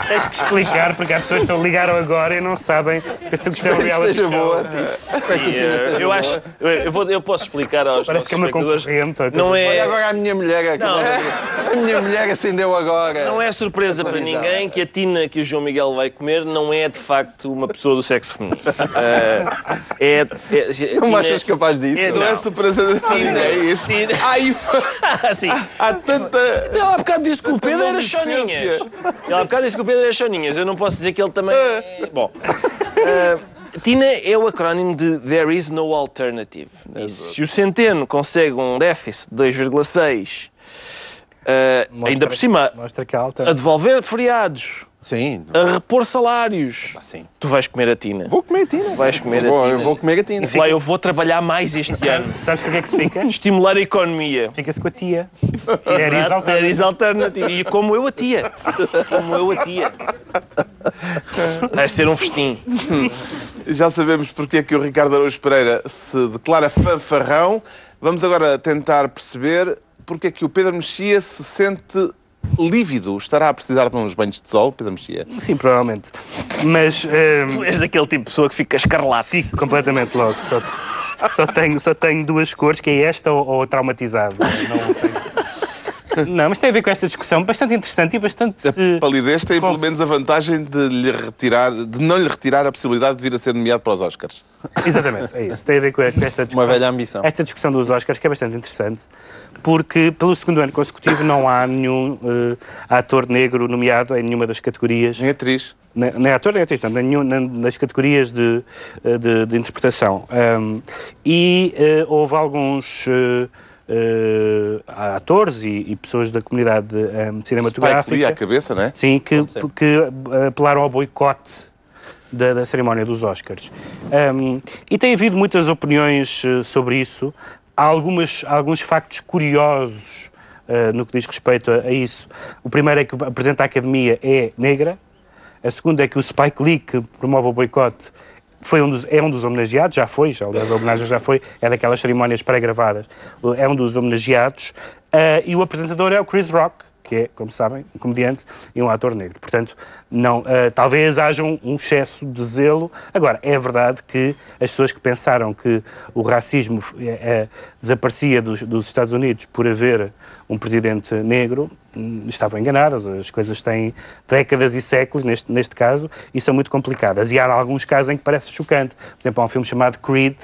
Tens que explicar, porque as pessoas estão ligaram agora e não sabem que se gostar de seja boa. Sim, eu, acho. Eu, vou, eu posso explicar aos Parece que é uma concorrente. Não é... Olha agora a minha mulher. Não. A minha mulher acendeu agora. Não é surpresa para ninguém que a tina que o João Miguel vai comer não é de facto uma pessoa do sexo feminino. Uh, é, é, não achas capaz disso? É, não, não, é surpresa para ninguém. É isso. Ai, (laughs) assim. Há tanta. Então, há bocado disse que o Pedro era choninhas. Ele há bocado disse que o Pedro era choninhas. Eu não posso dizer que ele também. É. Bom. Uh, TINA é o acrónimo de There is no alternative. Se o Centeno consegue um déficit de 2,6, uh, ainda por cima, a devolver feriados, Sim. a repor salários. Ah, sim. Tu vais comer a tina. Vou comer a tina. Vais comer eu vou, a tina. Eu vou comer a tina. E lá, eu vou trabalhar mais este ano. Sabes o que é que se fica? Estimular a economia. Fica-se com a tia. There is alternative. E como eu a tia. Como eu a tia. Vai ser um festim. Já sabemos porque é que o Ricardo Araújo Pereira se declara fanfarrão. Vamos agora tentar perceber porque é que o Pedro Mexia se sente lívido. Estará a precisar de uns banhos de sol, Pedro Mexia? Sim, provavelmente. Mas... Um... Tu és daquele tipo de pessoa que fica escarlate. Fico completamente logo. Só, só, tenho, só tenho duas cores, que é esta ou, ou traumatizado. Não tenho... Não, mas tem a ver com esta discussão bastante interessante e bastante. A palidez tem pelo menos a vantagem de, lhe retirar, de não lhe retirar a possibilidade de vir a ser nomeado para os Oscars. Exatamente, é isso. Tem a ver com esta discussão. Uma velha ambição. Esta discussão dos Oscars que é bastante interessante, porque pelo segundo ano consecutivo não há nenhum uh, ator negro nomeado em nenhuma das categorias. Nem atriz. Nem, nem ator, nem atriz, não, nenhum, nem nas categorias de, eh, de, de interpretação. Um, e uh, houve alguns. Uh, uh, atores e, e, pessoas da comunidade um, cinematográfica. Spike à cabeça, não é? Sim, que, que apelaram ao boicote da, da, cerimónia dos Oscars. Um, e tem havido muitas opiniões sobre isso. Há algumas, alguns factos curiosos uh, no que diz respeito a, a, isso. O primeiro é que a Presidente da Academia é negra. A segunda é que o Spike Lee, que promove o boicote, foi um dos, é um dos homenageados, já foi, já, aliás, a homenagem já foi, é daquelas cerimónias pré-gravadas, é um dos homenageados, uh, e o apresentador é o Chris Rock, que é, como sabem, um comediante e um ator negro. Portanto, não, uh, talvez haja um, um, excesso de zelo. Agora, é verdade que as pessoas que pensaram que o racismo é, desaparecia dos, dos, Estados Unidos por haver um presidente negro hum, estavam enganadas. As coisas têm décadas e séculos, neste, neste caso, e são muito complicadas. E há alguns casos em que parece chocante. Por exemplo, há um filme chamado Creed,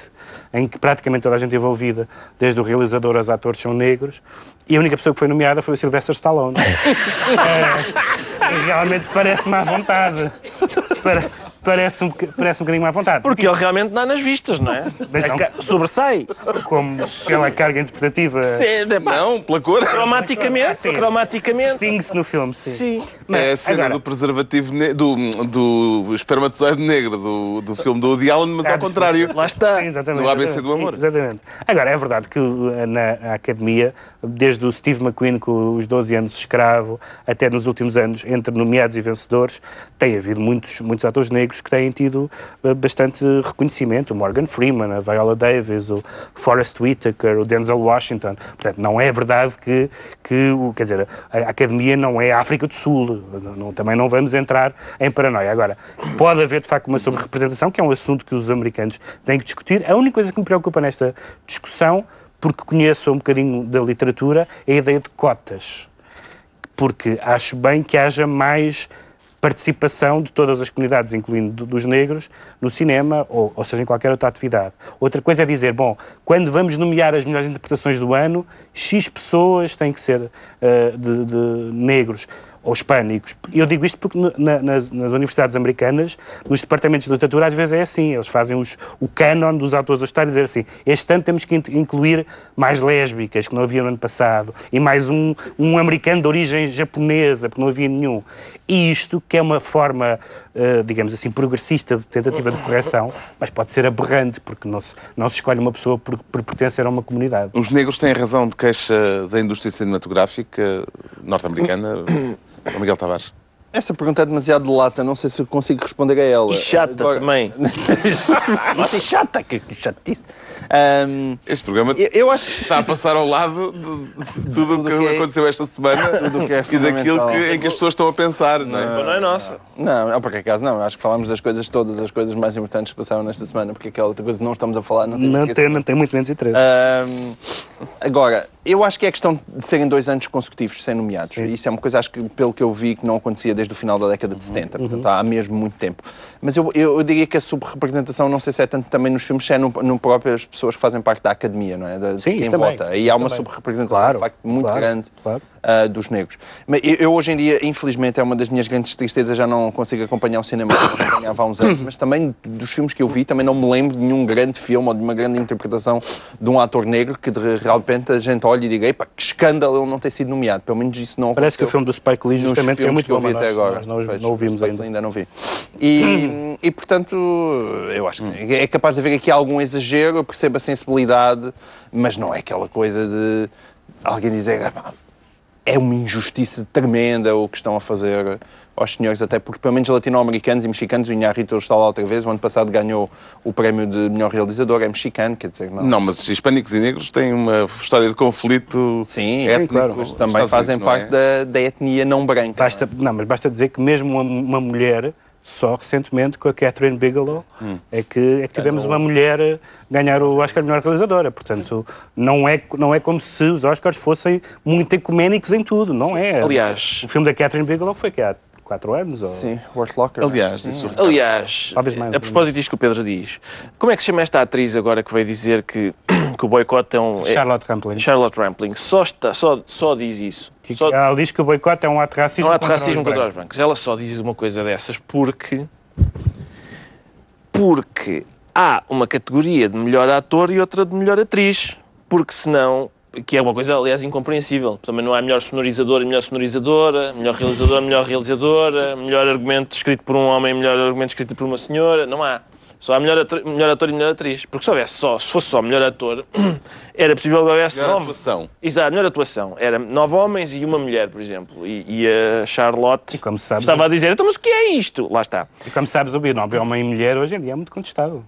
em que praticamente toda a gente envolvida, desde o realizador aos atores, são negros, e a única pessoa que foi nomeada foi o Sylvester Stallone. (laughs) (laughs) é, realmente parece-me à vontade. Para, parece, um, parece um bocadinho à vontade. Porque ele realmente dá nas vistas, não é? Mas não. Sobressai. Como pela carga interpretativa. Sim, é, não, pela cor. Cromaticamente, sim. cromaticamente. Distingue-se no filme, sim. sim. Mas, é a cena agora, do preservativo, do, do espermatozoide negro do, do filme do Woody Allen, mas ao contrário. Lá está. Sim, exatamente. No ABC do Amor. Exatamente. Agora, é verdade que na Academia, desde o Steve McQueen com os 12 anos escravo, até nos últimos anos, entre nomeados e vencedores, tem havido muitos, muitos atores negros que têm tido eh, bastante reconhecimento. O Morgan Freeman, a Viola Davis, o Forrest Whitaker, o Denzel Washington. Portanto, não é verdade que, que quer dizer, a Academia não é a África do Sul. Não, também não vamos entrar em paranoia. Agora, pode haver de facto uma sobre-representação, que é um assunto que os americanos têm que discutir. A única coisa que me preocupa nesta discussão porque conheço um bocadinho da literatura, é a ideia de cotas. Porque acho bem que haja mais participação de todas as comunidades, incluindo dos negros, no cinema ou, ou seja, em qualquer outra atividade. Outra coisa é dizer, bom, quando vamos nomear as melhores interpretações do ano, X pessoas têm que ser uh, de, de negros ou hispânicos. Eu digo isto porque na, nas, nas, universidades americanas, nos departamentos de literatura, às vezes é assim. Eles fazem os, o canon dos autores da história e dizer assim: este ano temos que incluir mais lésbicas, que não havia no ano passado, e mais um, um americano de origem japonesa, porque não havia nenhum. E isto, que é uma forma, uh, digamos assim, progressista de tentativa de correção, mas pode ser aberrante, porque não se, não se escolhe uma pessoa por, por pertencer a uma comunidade. Os negros têm razão de queixa da indústria cinematográfica norte-americana? (coughs) Miguel Tavares. Essa pergunta é demasiado de lata, não sei se eu consigo responder a ela. E chata Agora... também. (laughs) Nossa, e chata, que chatice. Um, este programa eu, eu acho... está a passar ao lado de, de tudo o que, que é... aconteceu esta semana (laughs) tudo que é e daquilo que, em que as pessoas estão a pensar. Não, é? não, não é nossa. Não, não, por acaso não. Acho que falamos das coisas todas, as coisas mais importantes que passaram nesta semana, porque aquela outra coisa que não estamos a falar não tem Não tem, não tem muito menos interesse. Um, agora, eu acho que é questão de serem dois anos consecutivos sem nomeados. Sim. Isso é uma coisa, acho que, pelo que eu vi, que não acontecia desde o final da década de 70. Uhum. Portanto, há mesmo muito tempo. Mas eu, eu, eu, diria que a subrepresentação, não sei se é tanto também nos filmes, se é no, no próprias pessoas que fazem parte da academia, não é? De, Sim, quem vota. Também. E há uma subrepresentação, claro, de facto, muito claro, grande claro. Uh, dos negros. Mas eu, eu, hoje em dia, infelizmente, é uma das minhas grandes tristezas, já não consigo acompanhar o cinema como acompanhava há uns anos, mas também dos filmes que eu vi, também não me lembro de nenhum grande filme ou de uma grande interpretação de um ator negro que de repente a gente olha e diga, epá, que escândalo ele não ter sido nomeado. Pelo menos isso não Parece que o filme do Spike Lee justamente é muito que eu vi até agora. Nós, nós pois, não ouvimos ainda. ainda não vi. E, e, portanto, eu acho que sim. É capaz de haver aqui algum exagero, eu percebo a sensibilidade, mas não é aquela coisa de alguém dizer é uma injustiça tremenda o que estão a fazer aos senhores, até porque pelo menos latino-americanos e mexicanos, o Inharrito está lá outra vez, o ano passado ganhou o prémio de melhor realizador, é mexicano, quer dizer... Não, não mas hispânicos e negros têm uma história de conflito Sim, étnico, claro, mas também fazem Unidos, parte é? da, da etnia não branca. Basta, não, mas basta dizer que mesmo uma, uma mulher só recentemente com a Catherine Bigelow hum. é, que, é que tivemos uma mulher ganhar o Oscar de melhor realizadora. Portanto, não é, não é como se os Oscars fossem muito ecuménicos em tudo, não Sim. é. Aliás, o filme da Catherine Bigelow foi que há quatro anos? Ou... Sim, Worth Locker. Aliás, isso. Aliás, Talvez mais, a propósito disto que o Pedro diz, como é que se chama esta atriz agora que veio dizer que, (coughs) que o boicote é um... Charlotte Rampling. Charlotte Rampling. Só, está, só, só diz isso. Que, só... Ela diz que o boicote é um ato racismo, é um ato contra, racismo os contra os brancos. Ela só diz uma coisa dessas porque... Porque há uma categoria de melhor ator e outra de melhor atriz. Porque senão que é uma coisa, aliás, incompreensível. Também não há melhor sonorizador e melhor sonorizadora, melhor realizador, melhor realizadora, melhor argumento escrito por um homem, melhor argumento escrito por uma senhora. Não há. Só há melhor ator, melhor ator e melhor atriz. Porque se houvesse só, se fosse só melhor ator, (clears throat) era possível que houvesse melhor nove. atuação. Exato, melhor atuação. Era nove homens e uma mulher, por exemplo. E, e a Charlotte e sabes, estava a dizer, então, mas o que é isto? Lá está. E como sabes, o binómio homem e mulher hoje em dia é muito contestado.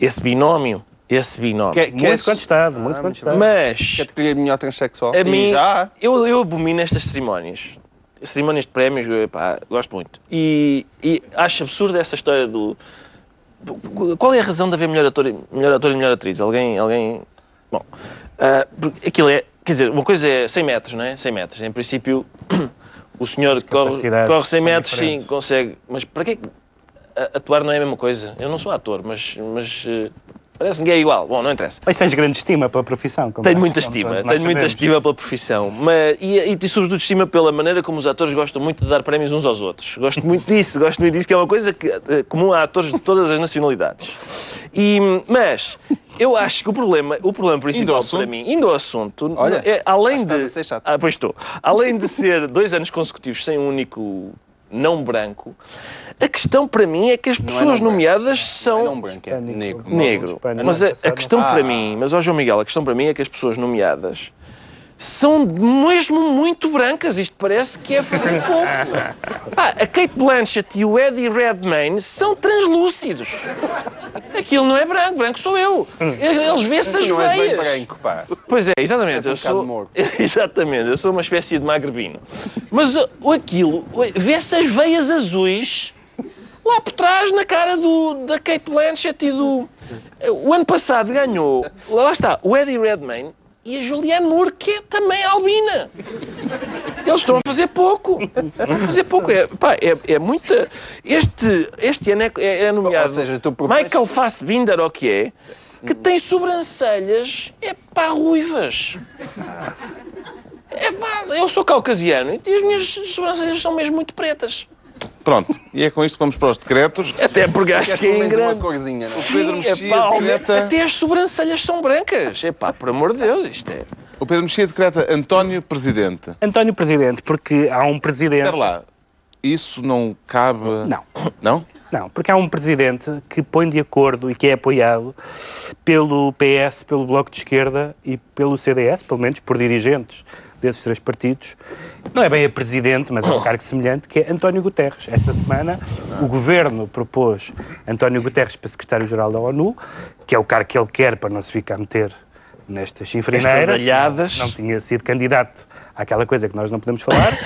Esse binómio esse binómio. Que, que muito é... contestado, muito ah, contestado. Mas. Categoria melhor transexual. A mim, já? Eu, eu abomino estas cerimónias. Cerimónias de prémios, pá, gosto muito. E, e acho absurda essa história do. Qual é a razão de haver melhor ator, melhor ator e melhor atriz? Alguém. alguém... Bom, uh, aquilo é. Quer dizer, uma coisa é 100 metros, não é? 100 metros. Em princípio, (coughs) o senhor corre, corre 100 metros, sim, consegue. Mas para que atuar não é a mesma coisa? Eu não sou ator, mas, mas uh, Parece-me que é igual. Bom, não interessa. Mas tens grande estima pela profissão. Tenho muita estima, tenho muita estima pela profissão. Mas, e, e, e, sobretudo estima pela maneira como os atores gostam muito de dar prémios uns aos outros. Gosto muito disso, gosto muito disso, que é uma coisa que, eh, comum a atores de todas as nacionalidades. E, mas eu acho que o problema, o problema principal para mim, indo ao assunto, Olha, é, além de. Ah, pois estou. Além de ser dois anos consecutivos sem um único não branco, a questão para mim é que as é pessoas é nomeadas são. Não branco, é negro. Negro. Mas a, a questão ah. para mim, mas ó João Miguel, a questão para mim é que as pessoas nomeadas são mesmo muito brancas. Isto parece que é fazer (laughs) pouco. Ah, a Kate Blanchett e o Eddie Redmayne são translúcidos. Aquilo não é branco, branco sou eu. Eles vêem-se as não veias. És bem branco, pá. Pois é, exatamente. Um eu sou... (laughs) Exatamente, eu sou uma espécie de magrebino. Mas aquilo, vê-se as veias azuis lá por trás, na cara do, da Kate Blanchett e do. O ano passado ganhou, lá está, o Eddie Redmayne e a Julianne Moore, que é também albina. Eles estão a fazer pouco. Estão a fazer pouco. É, pá, é, é muita. Este, este ano é, é, é nomeado Ou seja, tu Michael Fassbinder, ou que é, que tem sobrancelhas, é pá, ruivas. É pá, eu sou caucasiano e as minhas sobrancelhas são mesmo muito pretas. Pronto, e é com isto que vamos para os decretos. Até porque acho que é em grande. corzinha, não é? O Pedro Mexia epá, decreta... Até as sobrancelhas são brancas. É pá, por amor de Deus, isto é. O Pedro Mexia decreta António Presidente. António Presidente, porque há um presidente. Espera lá, isso não cabe... Não. (coughs) Não? Não, porque há um presidente que põe de acordo e que é apoiado pelo PS, pelo Bloco de Esquerda e pelo CDS, pelo menos por dirigentes desses três partidos. Não é bem a presidente, mas é um cargo semelhante, que é António Guterres. Esta semana o governo propôs António Guterres para secretário-geral da ONU, que é o cargo que ele quer para não se ficar a meter nestas. Estas alhadas. Não tinha sido candidato àquela coisa que nós não podemos falar. (laughs)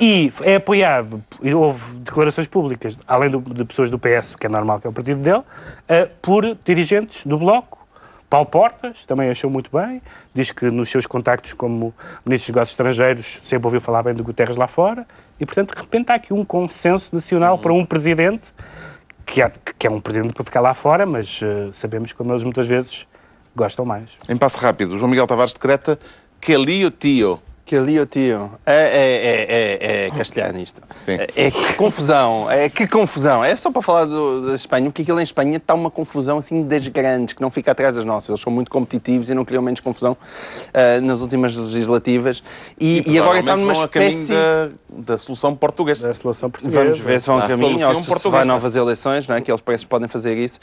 E é apoiado, e houve declarações públicas, além do- de pessoas do PS, que é normal que é o partido dele, eh, por dirigentes do Bloco. Paulo Portas também achou muito bem, diz que nos seus contactos como Ministro dos Negócios Estrangeiros sempre ouviu falar bem do Guterres lá fora, e portanto de repente há aqui um consenso nacional para um presidente, que é, que é um presidente para ficar lá fora, mas eh, sabemos como eles muitas vezes gostam mais. Em passo rápido, o João Miguel Tavares decreta Kelio Tio. Que ali o tio. É, é, é, é, é castelhano isto. Sim. É, é que confusão. É que confusão. É só para falar do, da Espanha, porque aquilo em Espanha está uma confusão assim das grandes, que não fica atrás das nossas. Eles são muito competitivos e não criam menos confusão ah, nas últimas legislativas. E, e agora está numa espécie. da, da solução portuguesa. Da solução portuguesa. Vamos ver se vão a caminho solução ou se, se vai novas eleições, não é? que eles parecem que podem fazer isso.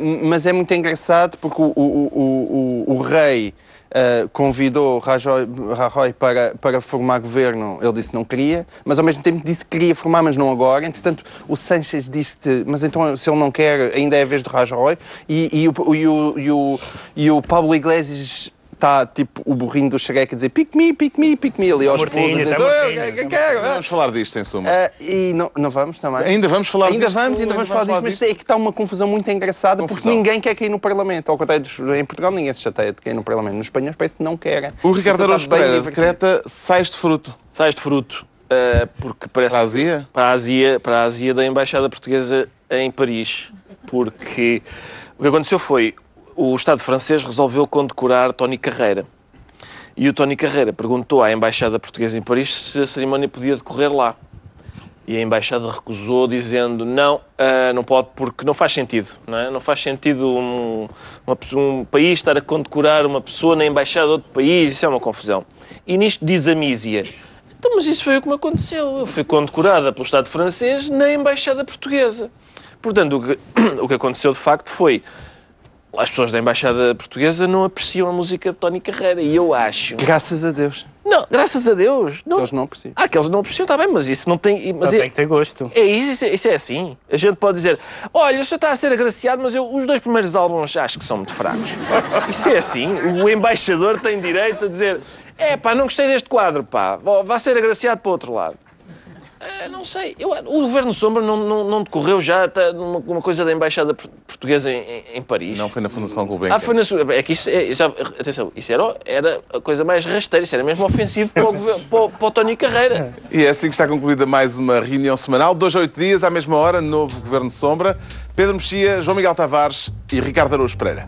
M- mas é muito engraçado porque o, o, o, o, o rei ah, convidou Rajoy, Rajoy para, para formar governo. Ele disse que não queria, mas ao mesmo tempo disse que queria formar, mas não agora. Entretanto, o Sanchez disse mas então se ele não quer, ainda é a vez do Rajoy. E, e, o, e, o, e, o, e o Pablo Iglesias está tipo o burrinho do Shrek a dizer pick me, pick me, pick me. Ali aos pulos a dizer, "Oh, eu mortinho, que- que tá quero, ah." Vamos falar disto, em suma. Ah, e não, não vamos também? Ainda vamos falar Ainda disto, vamos, ainda vamos falar disso, mas é que está uma confusão muito engraçada porque Confusão. ninguém quer cair no Parlamento. Ao contrário, dos- em Portugal ninguém se chateia de cair no Parlamento. Nos espanhóis parece que não querem. O Ricardo Então Araújo bem Pereira decreta sais de fruto. Sais de fruto. eh, porque parece Para a que- Azia? para a Azia, para a Azia da Embaixada Portuguesa em Paris. Porque o que aconteceu foi o Estado francês resolveu condecorar Tony Carreira. E o Tony Carreira perguntou à Embaixada Portuguesa em Paris se a cerimónia podia decorrer lá. E a Embaixada recusou, dizendo não, ah, não pode porque não faz sentido. Não, é? não faz sentido um, um país estar a condecorar uma pessoa na Embaixada de outro país, isso é uma confusão. E nisto diz a Mísia, então, mas isso foi o que me aconteceu. Eu fui condecorada pelo Estado francês na Embaixada Portuguesa. Portanto, o que, (coughs) o que aconteceu de facto foi as pessoas da Embaixada Portuguesa não apreciam a música de Tony Carreira. E eu acho. Graças a Deus. Não, graças a Deus. Não, Eles não apreciam. Ah, que eles não apreciam, está bem, mas isso não tem. Mas Não é, tem que ter gosto. é isso, isso é, isso é assim. A gente pode dizer: olha, o senhor está a ser agraciado, mas eu, os dois primeiros álbuns acho que são muito fracos. Isso é assim. O embaixador tem direito a dizer: é pá, não gostei deste quadro, pá, vá vá ser agraciado para o outro lado. É, não sei. Eu, o governo Sombra não, não, não decorreu já tá, numa, uma coisa da embaixada por- portuguesa em, em- Paris. Não foi na Fundação Gulbenkian. Ah, foi na sua. É que isso. É, já, atenção, isso era, era a coisa mais rasteira, isso era mesmo ofensivo para o, governo- (laughs) para, o- para o Tony Carreira. E é assim que está concluída mais uma reunião semanal. Dois a oito dias, à mesma hora, novo Governo Sombra. Pedro Mexia, João Miguel Tavares e Ricardo Araújo Pereira.